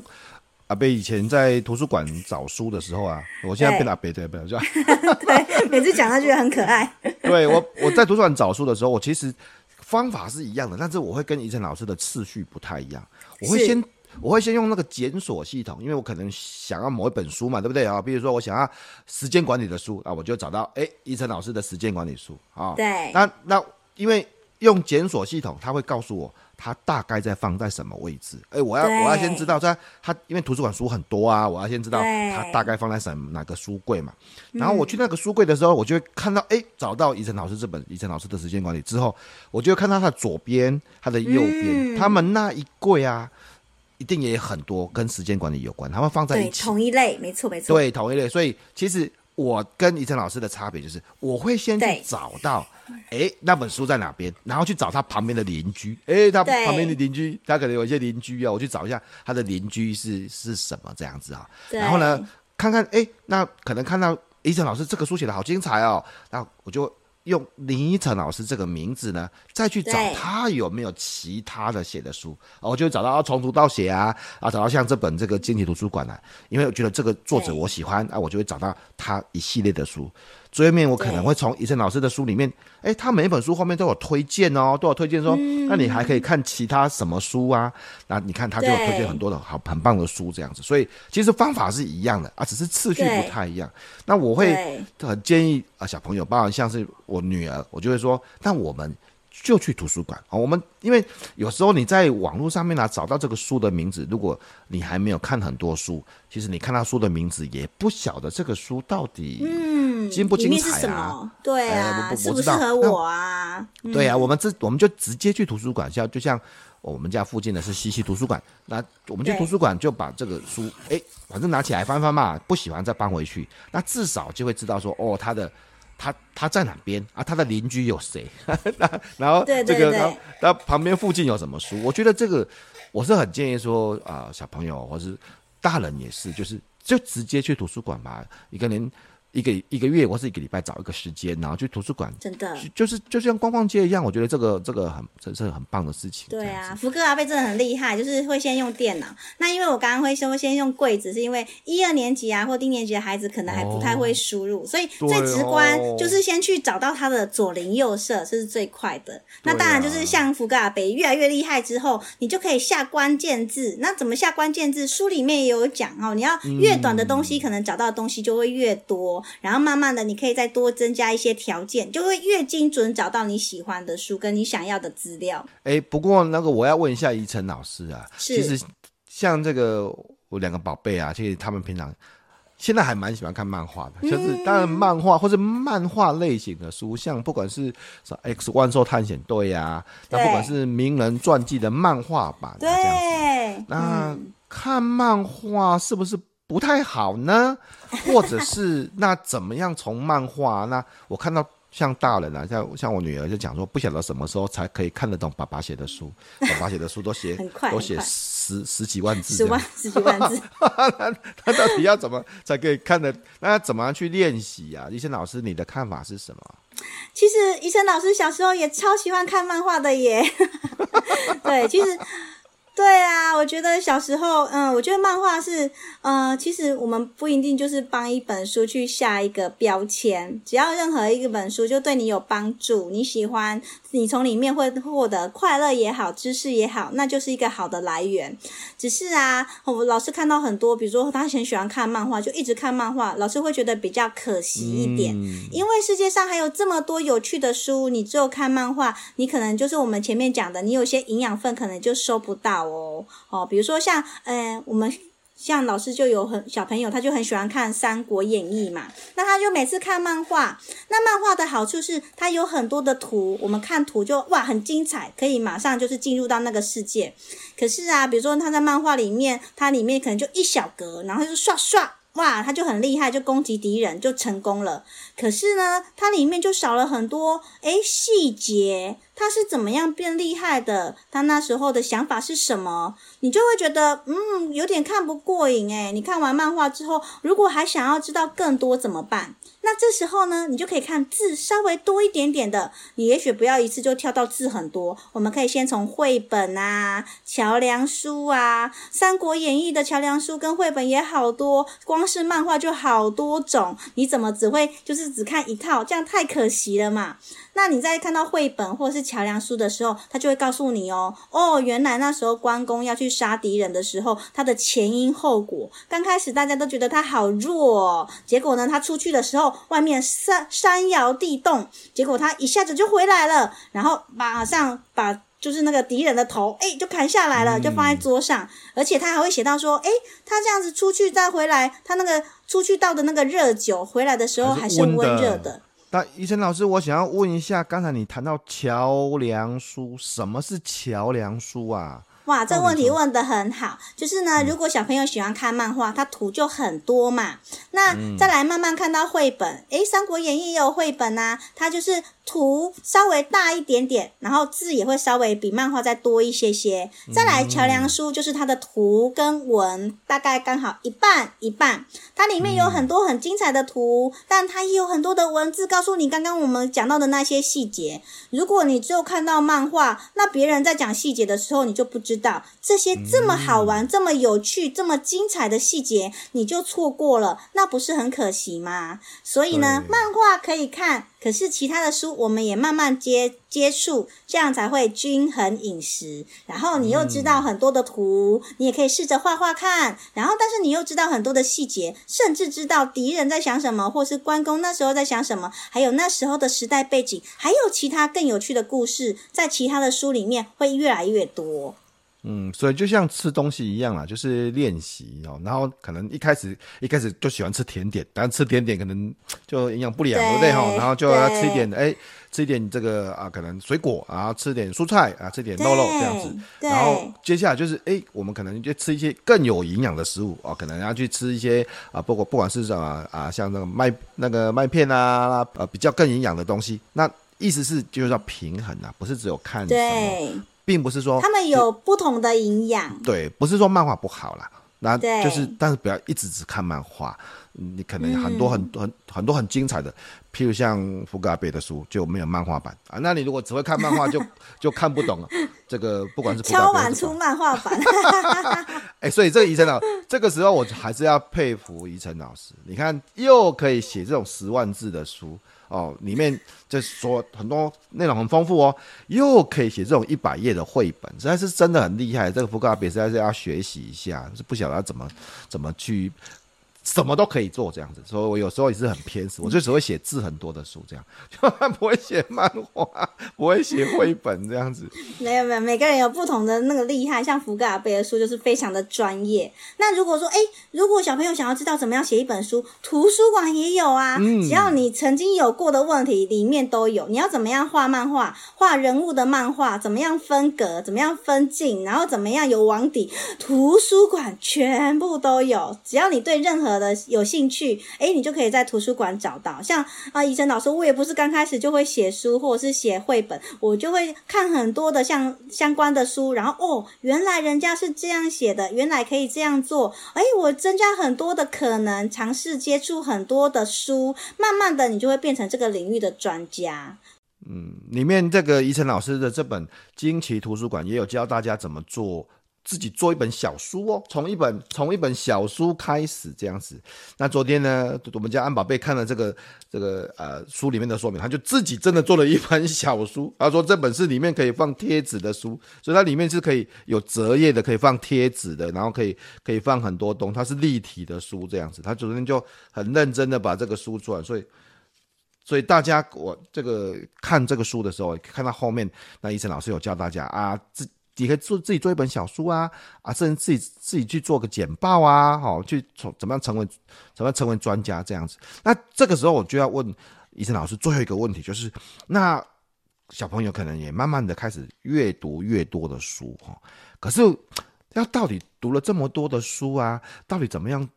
阿伯以前在图书馆找书的时候啊，我现在变阿伯对不对？对，每次讲他觉得很可爱。对我，我在图书馆找书的时候，我其实方法是一样的，但是我会跟怡辰老师的次序不太一样。我会先，我会先用那个检索系统，因为我可能想要某一本书嘛，对不对啊？比如说我想要时间管理的书啊，我就找到哎，怡晨老师的时间管理书啊。对。那那因为用检索系统，他会告诉我。它大概在放在什么位置？哎、欸，我要我要先知道在它，因为图书馆书很多啊，我要先知道它大概放在什么哪个书柜嘛。然后我去那个书柜的时候，我就会看到，哎、欸，找到宜晨老师这本宜晨老师的时间管理之后，我就会看到它的左边、它的右边，他、嗯、们那一柜啊，一定也有很多跟时间管理有关，他们放在一起，同一类，没错没错，对，同一类。所以其实我跟怡晨老师的差别就是，我会先去找到。哎、欸，那本书在哪边？然后去找他旁边的邻居。哎、欸，他旁边的邻居，他可能有一些邻居啊，我去找一下他的邻居是是什么这样子啊。然后呢，看看哎、欸，那可能看到怡晨老师这个书写的好精彩哦，那我就用林依晨老师这个名字呢，再去找他有没有其他的写的书。我就找到从读到写啊，啊，找到像这本这个经济图书馆啊，因为我觉得这个作者我喜欢啊，我就会找到他一系列的书。最后面我可能会从怡辰老师的书里面，哎，他每一本书后面都有推荐哦，都有推荐说，嗯，那你还可以看其他什么书啊？那你看他就有推荐很多的好很棒的书这样子，所以其实方法是一样的啊，只是次序不太一样。那我会很建议啊小朋友，包括像是我女儿，我就会说，那我们。就去图书馆啊！我们因为有时候你在网络上面啊找到这个书的名字，如果你还没有看很多书，其实你看到书的名字也不晓得这个书到底嗯精不精彩啊？对啊，适不适合我啊？对啊，我们这我们就直接去图书馆，像就像我们家附近的是西溪图书馆，那我们去图书馆就把这个书哎，反正拿起来翻翻嘛，不喜欢再搬回去，那至少就会知道说哦，他的。他他在哪边啊？他的邻居有谁？然后这个，然后他旁边附近有什么书？我觉得这个我是很建议说啊、呃，小朋友或是大人也是，就是就直接去图书馆吧，一个人。一个一个月或是一个礼拜找一个时间，然后去图书馆，真的就是就像逛逛街一样。我觉得这个这个很这是很棒的事情。对啊，福哥阿贝真的很厉害，就是会先用电脑。那因为我刚刚会说先用柜子，是因为一二年级啊或低年级的孩子可能还不太会输入，哦、所以最直观就是先去找到他的左邻右舍，这是最快的。那当然就是像福哥阿贝越来越厉害之后，你就可以下关键字。那怎么下关键字？书里面也有讲哦。你要越短的东西，嗯、可能找到的东西就会越多。然后慢慢的，你可以再多增加一些条件，就会越精准找到你喜欢的书跟你想要的资料。哎，不过那个我要问一下怡晨老师啊，是其实像这个我两个宝贝啊，其实他们平常现在还蛮喜欢看漫画的，嗯、就是当然漫画或者漫画类型的书，像不管是什么 X 万兽探险队啊，那不管是名人传记的漫画版、啊，对，那、嗯、看漫画是不是？不太好呢，或者是那怎么样从漫画？那我看到像大人啊，像像我女儿就讲说，不晓得什么时候才可以看得懂爸爸写的书。爸爸写的书都写都写十十几万字，十万十几万字。那他到底要怎么才可以看得？那要怎么样去练习呀？医生老师，你的看法是什么？其实医生老师小时候也超喜欢看漫画的耶。对，其实。对啊，我觉得小时候，嗯，我觉得漫画是，呃，其实我们不一定就是帮一本书去下一个标签，只要任何一个本书就对你有帮助，你喜欢，你从里面会获得快乐也好，知识也好，那就是一个好的来源。只是啊，我老师看到很多，比如说他很喜欢看漫画，就一直看漫画，老师会觉得比较可惜一点，嗯、因为世界上还有这么多有趣的书，你只有看漫画，你可能就是我们前面讲的，你有些营养分可能就收不到。哦哦，比如说像，呃，我们像老师就有很小朋友，他就很喜欢看《三国演义》嘛，那他就每次看漫画，那漫画的好处是它有很多的图，我们看图就哇很精彩，可以马上就是进入到那个世界。可是啊，比如说他在漫画里面，它里面可能就一小格，然后就刷刷。哇，他就很厉害，就攻击敌人就成功了。可是呢，它里面就少了很多诶细节，他是怎么样变厉害的？他那时候的想法是什么？你就会觉得嗯，有点看不过瘾诶。你看完漫画之后，如果还想要知道更多怎么办？那这时候呢，你就可以看字稍微多一点点的。你也许不要一次就跳到字很多，我们可以先从绘本啊、桥梁书啊，《三国演义》的桥梁书跟绘本也好多，光是漫画就好多种。你怎么只会就是只看一套？这样太可惜了嘛。那你在看到绘本或者是桥梁书的时候，他就会告诉你哦，哦，原来那时候关公要去杀敌人的时候，他的前因后果。刚开始大家都觉得他好弱哦，结果呢，他出去的时候。外面山山摇地动，结果他一下子就回来了，然后马上把就是那个敌人的头，哎，就砍下来了，就放在桌上，嗯、而且他还会写到说，哎，他这样子出去再回来，他那个出去倒的那个热酒回来的时候还是温热的。那医生老师，我想要问一下，刚才你谈到桥梁书，什么是桥梁书啊？哇，这个问题问的很好。就是呢，如果小朋友喜欢看漫画，它图就很多嘛。那再来慢慢看到绘本，诶，《三国演义》也有绘本呐，它就是。图稍微大一点点，然后字也会稍微比漫画再多一些些。再来桥梁书，就是它的图跟文大概刚好一半一半。它里面有很多很精彩的图，但它也有很多的文字，告诉你刚刚我们讲到的那些细节。如果你只有看到漫画，那别人在讲细节的时候，你就不知道这些这么好玩、这么有趣、这么精彩的细节，你就错过了，那不是很可惜吗？所以呢，漫画可以看。可是其他的书，我们也慢慢接接触，这样才会均衡饮食。然后你又知道很多的图，嗯、你也可以试着画画看。然后，但是你又知道很多的细节，甚至知道敌人在想什么，或是关公那时候在想什么，还有那时候的时代背景，还有其他更有趣的故事，在其他的书里面会越来越多。嗯，所以就像吃东西一样啊，就是练习哦。然后可能一开始一开始就喜欢吃甜点，但吃甜点可能就营养不良，对不对哈？然后就要吃一点，哎，吃一点这个啊，可能水果啊，吃点蔬菜啊，吃点肉肉这样子。然后接下来就是哎，我们可能就吃一些更有营养的食物啊，可能要去吃一些啊，不过不管是什么啊，像那个麦那个麦片啊，呃，比较更营养的东西。那意思是就是要平衡啊，不是只有看什么。并不是说他们有不同的营养，对，不是说漫画不好啦，那就是，但是不要一直只看漫画，你可能很多很多很很多很精彩的，譬如像福格阿贝的书就没有漫画版啊，那你如果只会看漫画，就 就看不懂了。这个不管是敲碗出漫画版，哎，所以这个怡辰老师，这个时候我还是要佩服怡晨老师，你看又可以写这种十万字的书。哦，里面就说很多内容很丰富哦，又可以写这种一百页的绘本，实在是真的很厉害。这个福克阿贝实在是要学习一下，是不晓得怎么怎么去。什么都可以做这样子，所以我有时候也是很偏食，我就只会写字很多的书这样，就 不会写漫画，不会写绘本这样子。没有没有，每个人有不同的那个厉害，像福格尔贝的书就是非常的专业。那如果说，哎，如果小朋友想要知道怎么样写一本书，图书馆也有啊，嗯，只要你曾经有过的问题，里面都有。你要怎么样画漫画，画人物的漫画，怎么样分格，怎么样分镜，然后怎么样有网底，图书馆全部都有。只要你对任何的有兴趣，哎，你就可以在图书馆找到。像啊，怡晨老师，我也不是刚开始就会写书或者是写绘本，我就会看很多的像相关的书，然后哦，原来人家是这样写的，原来可以这样做，哎，我增加很多的可能，尝试接触很多的书，慢慢的你就会变成这个领域的专家。嗯，里面这个怡晨老师的这本惊奇图书馆也有教大家怎么做。自己做一本小书哦，从一本从一本小书开始这样子。那昨天呢，我们家安宝贝看了这个这个呃书里面的说明，他就自己真的做了一本小书。他说这本是里面可以放贴纸的书，所以它里面是可以有折页的，可以放贴纸的，然后可以可以放很多东，它是立体的书这样子。他昨天就很认真的把这个书做完，所以所以大家我这个看这个书的时候，看到后面那医生老师有教大家啊自。你可以做自己做一本小书啊啊，甚至自己自己去做个简报啊，好，去从怎么样成为怎么样成为专家这样子。那这个时候我就要问医生老师最后一个问题，就是那小朋友可能也慢慢的开始越读越多的书哈，可是要到底读了这么多的书啊，到底怎么样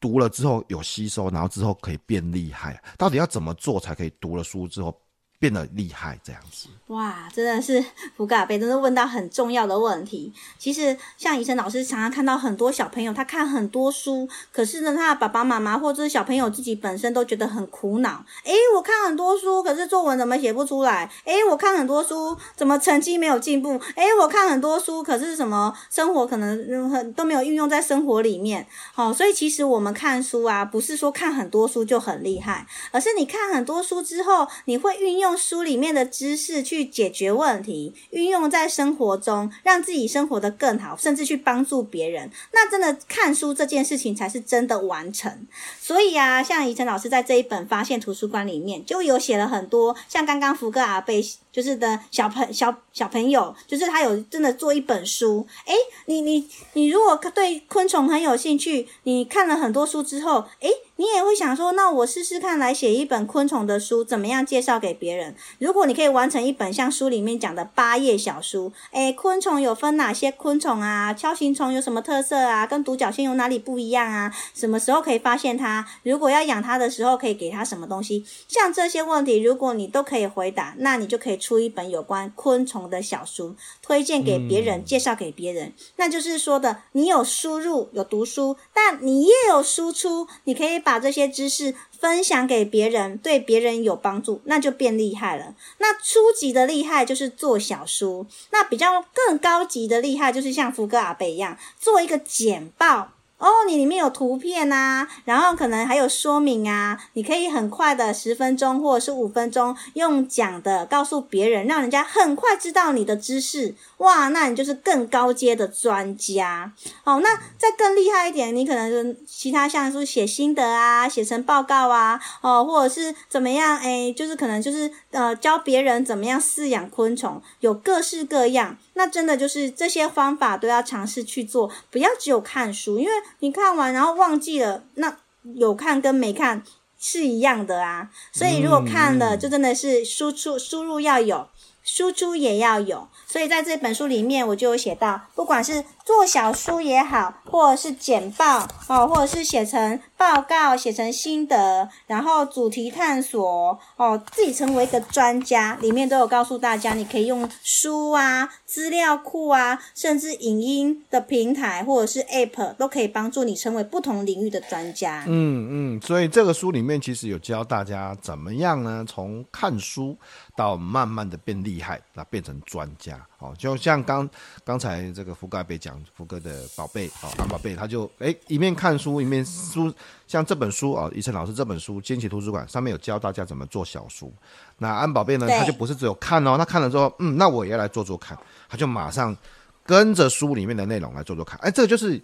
读了之后有吸收，然后之后可以变厉害？到底要怎么做才可以读了书之后变得厉害这样子？哇，真的是福哥阿伯，真的问到很重要的问题。其实像怡晨老师常常看到很多小朋友，他看很多书，可是呢，他的爸爸妈妈或者是小朋友自己本身都觉得很苦恼。诶，我看很多书，可是作文怎么写不出来？诶，我看很多书，怎么成绩没有进步？诶，我看很多书，可是什么生活可能很都没有运用在生活里面。好，所以其实我们看书啊，不是说看很多书就很厉害，而是你看很多书之后，你会运用用书里面的知识去。解决问题，运用在生活中，让自己生活的更好，甚至去帮助别人。那真的看书这件事情才是真的完成。所以啊，像怡晨老师在这一本《发现图书馆》里面就有写了很多，像刚刚福哥阿贝就是的小朋小小朋友，就是他有真的做一本书。诶，你你你如果对昆虫很有兴趣，你看了很多书之后，诶。你也会想说，那我试试看来写一本昆虫的书，怎么样介绍给别人？如果你可以完成一本像书里面讲的八页小书，诶，昆虫有分哪些昆虫啊？锹形虫有什么特色啊？跟独角仙有哪里不一样啊？什么时候可以发现它？如果要养它的时候，可以给它什么东西？像这些问题，如果你都可以回答，那你就可以出一本有关昆虫的小书，推荐给别人，介绍给别人。那就是说的，你有输入，有读书，但你也有输出，你可以把。这些知识分享给别人，对别人有帮助，那就变厉害了。那初级的厉害就是做小书，那比较更高级的厉害就是像福哥阿贝一样，做一个简报。哦，你里面有图片呐、啊，然后可能还有说明啊，你可以很快的十分钟或者是五分钟用讲的告诉别人，让人家很快知道你的知识。哇，那你就是更高阶的专家。哦，那再更厉害一点，你可能就其他像是写心得啊，写成报告啊，哦，或者是怎么样？诶，就是可能就是呃教别人怎么样饲养昆虫，有各式各样。那真的就是这些方法都要尝试去做，不要只有看书，因为你看完然后忘记了，那有看跟没看是一样的啊。所以如果看了，就真的是输出输入要有，输出也要有。所以在这本书里面，我就有写到，不管是做小书也好，或者是简报哦，或者是写成报告、写成心得，然后主题探索哦，自己成为一个专家，里面都有告诉大家，你可以用书啊、资料库啊，甚至影音的平台或者是 App，都可以帮助你成为不同领域的专家。嗯嗯，所以这个书里面其实有教大家怎么样呢？从看书到慢慢的变厉害，那变成专家。哦，就像刚刚才这个福哥被讲，福哥的宝贝哦，安宝贝，他就哎一面看书一面书，像这本书啊，怡晨老师这本书《惊奇图书馆》上面有教大家怎么做小书。那安宝贝呢，他就不是只有看哦，他看了之后，嗯，那我也要来做做看，他就马上跟着书里面的内容来做做看。哎，这个就是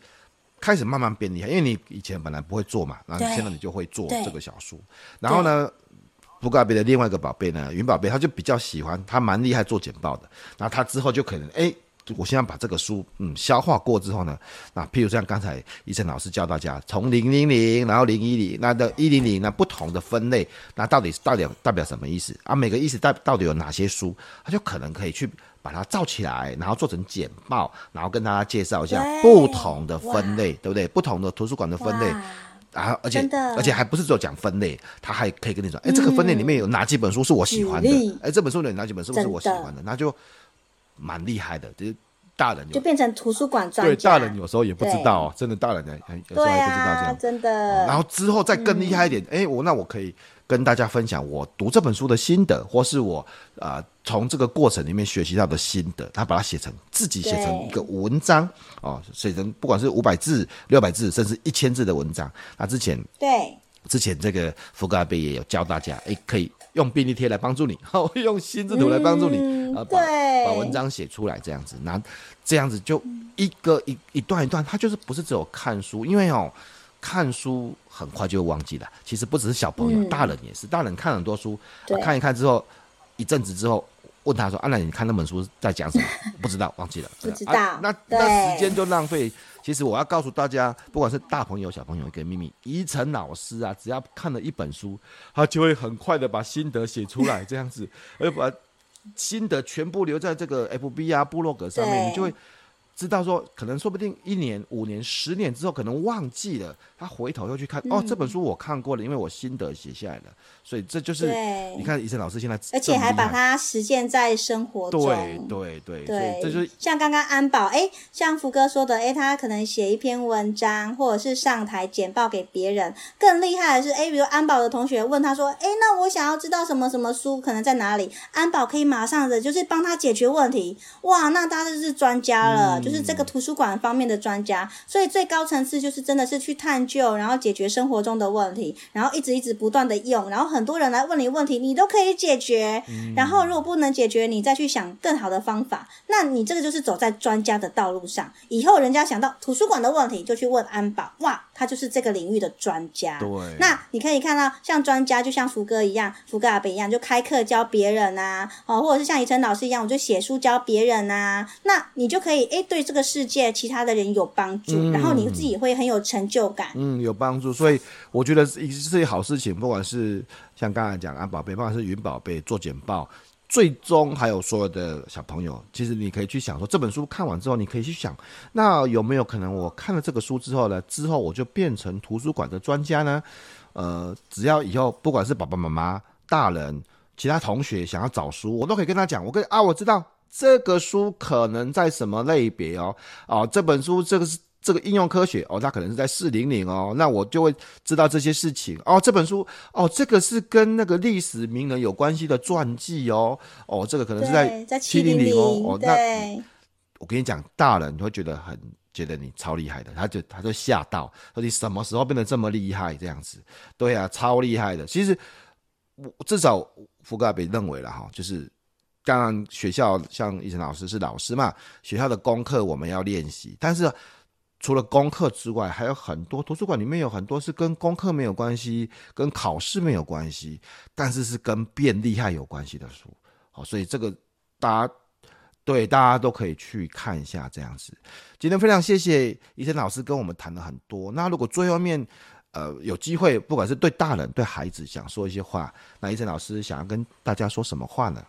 开始慢慢变厉害，因为你以前本来不会做嘛，然后现在你就会做这个小书，然后呢。福哥阿伯的另外一个宝贝呢，云宝贝，他就比较喜欢，他蛮厉害做简报的。那他之后就可能，哎，我现在把这个书嗯消化过之后呢，那譬如像刚才医生老师教大家，从零零零，然后零一零，那到一零零，那不同的分类，那到底是代表代表什么意思啊？每个意思代到底有哪些书，他就可能可以去把它造起来，然后做成简报，然后跟大家介绍一下不同的分类，对不对？不同的图书馆的分类。然后，而且而且还不是只有讲分类，他还可以跟你说，哎、嗯，这个分类里面有哪几本书是我喜欢的？哎，这本书里有哪几本书是我喜欢的？那就蛮厉害的，就是大人就变成图书馆专。对，大人有时候也不知道哦，真的大人呢，有时候还不知道这样，真的。然后之后再更厉害一点，哎、嗯，我那我可以跟大家分享我读这本书的心得，或是我啊从这个过程里面学习到的心得，他把它写成自己写成一个文章哦，写成不管是五百字、六百字，甚至一千字的文章。那之前对之前这个福格阿贝也有教大家，诶，可以用便利贴来帮助你，好 用心智图来帮助你，嗯、啊，把把文章写出来这样子，那这样子就一个一一段一段，它就是不是只有看书，因为哦。看书很快就会忘记了，其实不只是小朋友，嗯、大人也是。大人看很多书，啊、看一看之后，一阵子之后，问他说：“阿、啊、奶，你看那本书在讲什么？” 不知道，忘记了。不知道。啊、那那时间就浪费。其实我要告诉大家，不管是大朋友小朋友，一个秘密：宜晨老师啊，只要看了一本书，他就会很快的把心得写出来，这样子，而把心得全部留在这个 FB 啊、部落格上面，你就会。知道说，可能说不定一年、五年、十年之后，可能忘记了，他回头又去看，嗯、哦，这本书我看过了，因为我心得写下来了，所以这就是你看，医生老师现在，而且还把它实践在生活中，对对对，对，所以这就是像刚刚安保，哎，像福哥说的，哎，他可能写一篇文章，或者是上台简报给别人，更厉害的是，哎，比如安保的同学问他说，哎，那我想要知道什么什么书可能在哪里，安保可以马上的就是帮他解决问题，哇，那他就是专家了。嗯就是这个图书馆方面的专家，所以最高层次就是真的是去探究，然后解决生活中的问题，然后一直一直不断的用，然后很多人来问你问题，你都可以解决。然后如果不能解决，你再去想更好的方法，那你这个就是走在专家的道路上。以后人家想到图书馆的问题，就去问安保，哇，他就是这个领域的专家。对。那你可以看到，像专家就像福哥一样，福哥阿北一样，就开课教别人啊，哦，或者是像怡晨老师一样，我就写书教别人啊，那你就可以诶对。对这个世界其他的人有帮助，嗯，然后你自己会很有成就感。嗯，有帮助，所以我觉得是一是好事情。不管是像刚才讲安宝贝，不管是云宝贝做简报，最终还有所有的小朋友，其实你可以去想说，这本书看完之后，你可以去想，那有没有可能我看了这个书之后呢，之后我就变成图书馆的专家呢？呃，只要以后不管是爸爸妈妈、大人、其他同学想要找书，我都可以跟他讲，我跟啊，我知道。这个书可能在什么类别哦？哦，这本书这个是这个应用科学哦，它可能是在四零零哦，那我就会知道这些事情哦。这本书哦，这个是跟那个历史名人有关系的传记哦，哦，这个可能是在七零零哦。哦，那我跟你讲，大人会觉得很觉得你超厉害的，他就他就吓到，说你什么时候变得这么厉害这样子？对啊，超厉害的。其实我至少福哥阿伯认为了哈，就是。当然，学校像怡辰老师是老师嘛，学校的功课我们要练习。但是除了功课之外，还有很多图书馆里面有很多是跟功课没有关系，跟考试没有关系，但是是跟变厉害有关系的书。好，所以这个大家对大家都可以去看一下这样子。今天非常谢谢医生老师跟我们谈了很多。那如果最后面呃有机会，不管是对大人对孩子想说一些话，那医生老师想要跟大家说什么话呢？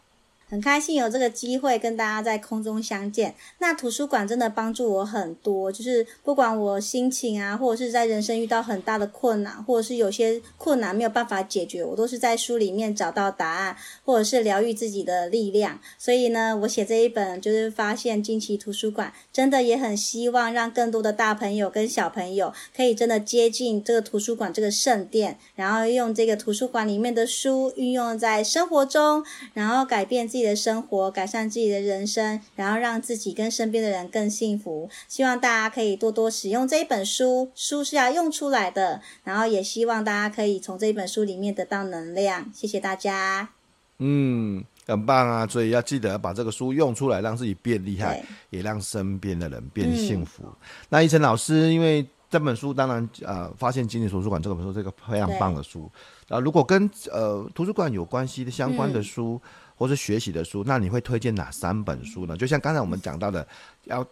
很开心有这个机会跟大家在空中相见。那图书馆真的帮助我很多，就是不管我心情啊，或者是在人生遇到很大的困难，或者是有些困难没有办法解决，我都是在书里面找到答案，或者是疗愈自己的力量。所以呢，我写这一本就是发现惊奇图书馆，真的也很希望让更多的大朋友跟小朋友可以真的接近这个图书馆这个圣殿，然后用这个图书馆里面的书运用在生活中，然后改变。自己的生活，改善自己的人生，然后让自己跟身边的人更幸福。希望大家可以多多使用这一本书，书是要用出来的。然后也希望大家可以从这一本书里面得到能量。谢谢大家。嗯，很棒啊！所以要记得要把这个书用出来，让自己变厉害，也让身边的人变幸福。嗯、那一晨老师，因为这本书当然呃，发现惊奇图书馆这本书是一个非常棒的书啊、呃，如果跟呃图书馆有关系的相关的书。嗯或是学习的书，那你会推荐哪三本书呢？就像刚才我们讲到的，要。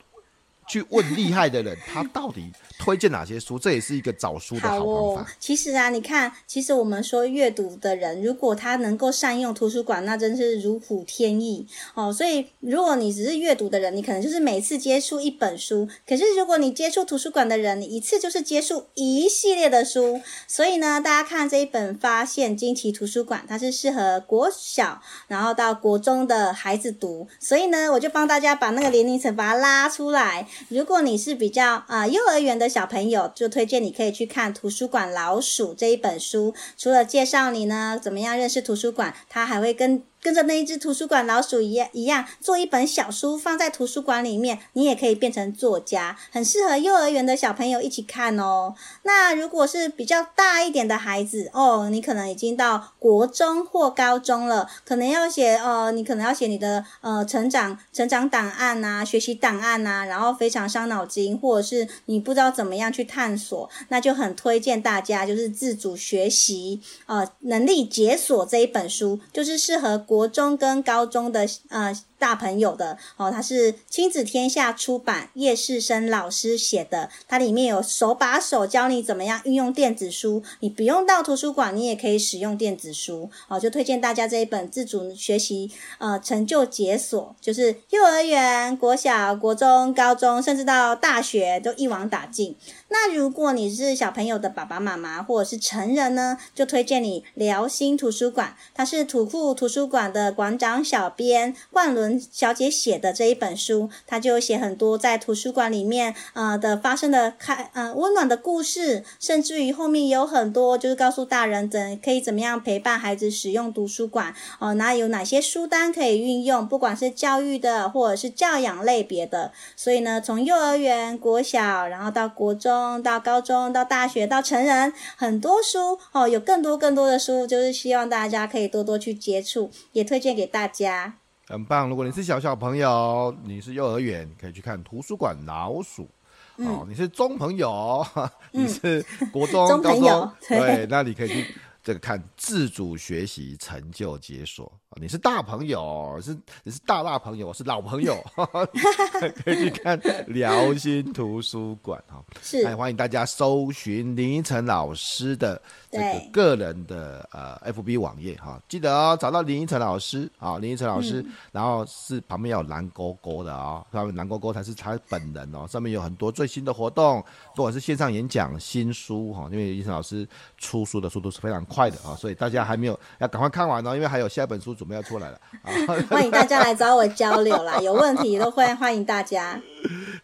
去问厉害的人，他到底推荐哪些书？这也是一个找书的好方法。哦、其实啊，你看，其实我们说阅读的人，如果他能够善用图书馆，那真是如虎添翼哦。所以，如果你只是阅读的人，你可能就是每次接触一本书；可是，如果你接触图书馆的人，你一次就是接触一系列的书。所以呢，大家看这一本《发现惊奇图书馆》，它是适合国小然后到国中的孩子读。所以呢，我就帮大家把那个年龄层把它拉出来。如果你是比较啊、幼儿园的小朋友，就推荐你可以去看《图书馆老鼠》这一本书。除了介绍你呢，怎么样认识图书馆，它还会跟。跟着那一只图书馆老鼠一样，一样做一本小书放在图书馆里面，你也可以变成作家，很适合幼儿园的小朋友一起看哦。那如果是比较大一点的孩子哦，你可能已经到国中或高中了，可能要写呃，你可能要写你的呃成长成长档案呐、学习档案呐，然后非常伤脑筋，或者是你不知道怎么样去探索，那就很推荐大家就是自主学习呃能力解锁这一本书，就是适合国。国中跟高中的呃大朋友的哦，它是亲子天下出版叶世生老师写的，它里面有手把手教你怎么样运用电子书，你不用到图书馆，你也可以使用电子书。哦，就推荐大家这一本自主学习呃成就解锁，就是幼儿园、国小、国中、高中，甚至到大学都一网打尽。那如果你是小朋友的爸爸妈妈或者是成人呢，就推荐你辽心图书馆，它是土库图书馆的馆长小编冠伦小姐写的这一本书，她就写很多在图书馆里面呃的发生的开呃温暖的故事，甚至于后面有很多就是告诉大人怎可以怎么样陪伴孩子使用图书馆哦，那、有哪些书单可以运用，不管是教育的或者是教养类别的，所以呢，从幼儿园、国小，然后到国中。到高中，到大学，到成人，很多书哦，有更多更多的书，就是希望大家可以多多去接触，也推荐给大家。很棒！如果你是小小朋友，你是幼儿园，可以去看图书馆老鼠。嗯、哦，你是中朋友，你是国中、嗯、高中，对，那你可以去这个看自主学习成就解锁啊。你是大朋友，是你是大大朋友，是老朋友，可以去看辽心图书馆哈。是，欢迎大家搜寻林依晨老师的这个个人的呃 FB 网页哈，记得哦，找到林依晨老师啊，林依晨老师，嗯、然后是旁边有蓝勾勾的啊，上面蓝勾勾才是他本人哦，上面有很多最新的活动，不管是线上演讲、新书哈，因为依晨老师出书的速度是非常快的啊，所以大家还没有要赶快看完哦，因为还有下一本书准备要出来了，欢迎大家来找我交流啦，有问题都会欢迎大家。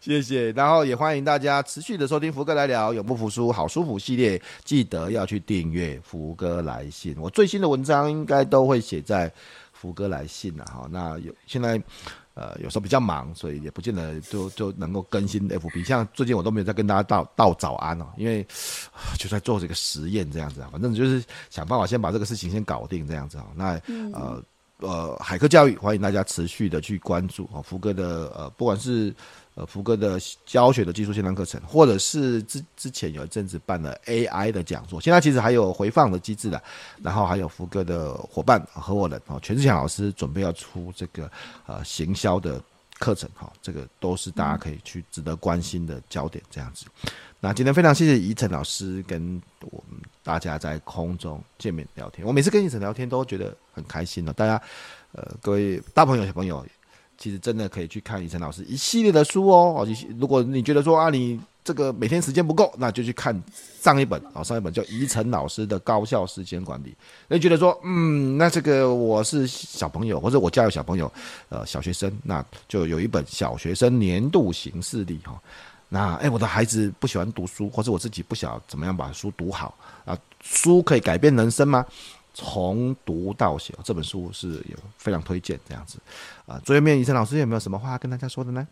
谢谢，然后也欢迎大家持续的收听福哥来聊，永不服输，好舒服系列，记得要去订阅福哥来信。我最新的文章应该都会写在福哥来信了哈。那有现在呃有时候比较忙，所以也不见得就就能够更新 FB。像最近我都没有再跟大家道道早安哦，因为就在做这个实验这样子啊，反正就是想办法先把这个事情先搞定这样子啊。那呃。呃，海科教育欢迎大家持续的去关注啊，福哥的呃，不管是呃福哥的教学的技术线上课程，或者是之之前有一阵子办了 AI 的讲座，现在其实还有回放的机制的，然后还有福哥的伙伴合伙人哦，全志强老师准备要出这个呃行销的课程哈，这个都是大家可以去值得关心的焦点这样子。那今天非常谢谢宜晨老师跟我们大家在空中见面聊天。我每次跟宜晨聊天都觉得很开心的。大家，呃，各位大朋友小朋友，其实真的可以去看宜晨老师一系列的书哦。哦，如果你觉得说啊，你这个每天时间不够，那就去看上一本啊，上一本叫宜晨老师的高效时间管理。那你觉得说，嗯，那这个我是小朋友，或者我家有小朋友，呃，小学生，那就有一本小学生年度行事历哈。那哎，我的孩子不喜欢读书，或者我自己不晓得怎么样把书读好啊？书可以改变人生吗？从读到写，这本书是有非常推荐这样子啊。最后面，宜晨老师有没有什么话跟大家说的呢？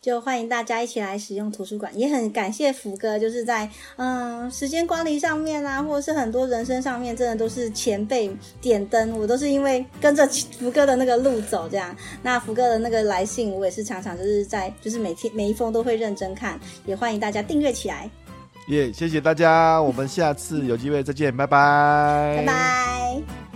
就欢迎大家一起来使用图书馆，也很感谢福哥，就是在嗯时间管理上面啊，或者是很多人生上面，真的都是前辈点灯。我都是因为跟着福哥的那个路走，这样。那福哥的那个来信，我也是常常就是在就是每天每一封都会认真看，也欢迎大家订阅起来。耶，谢谢大家，我们下次有机会再见，拜拜，拜拜。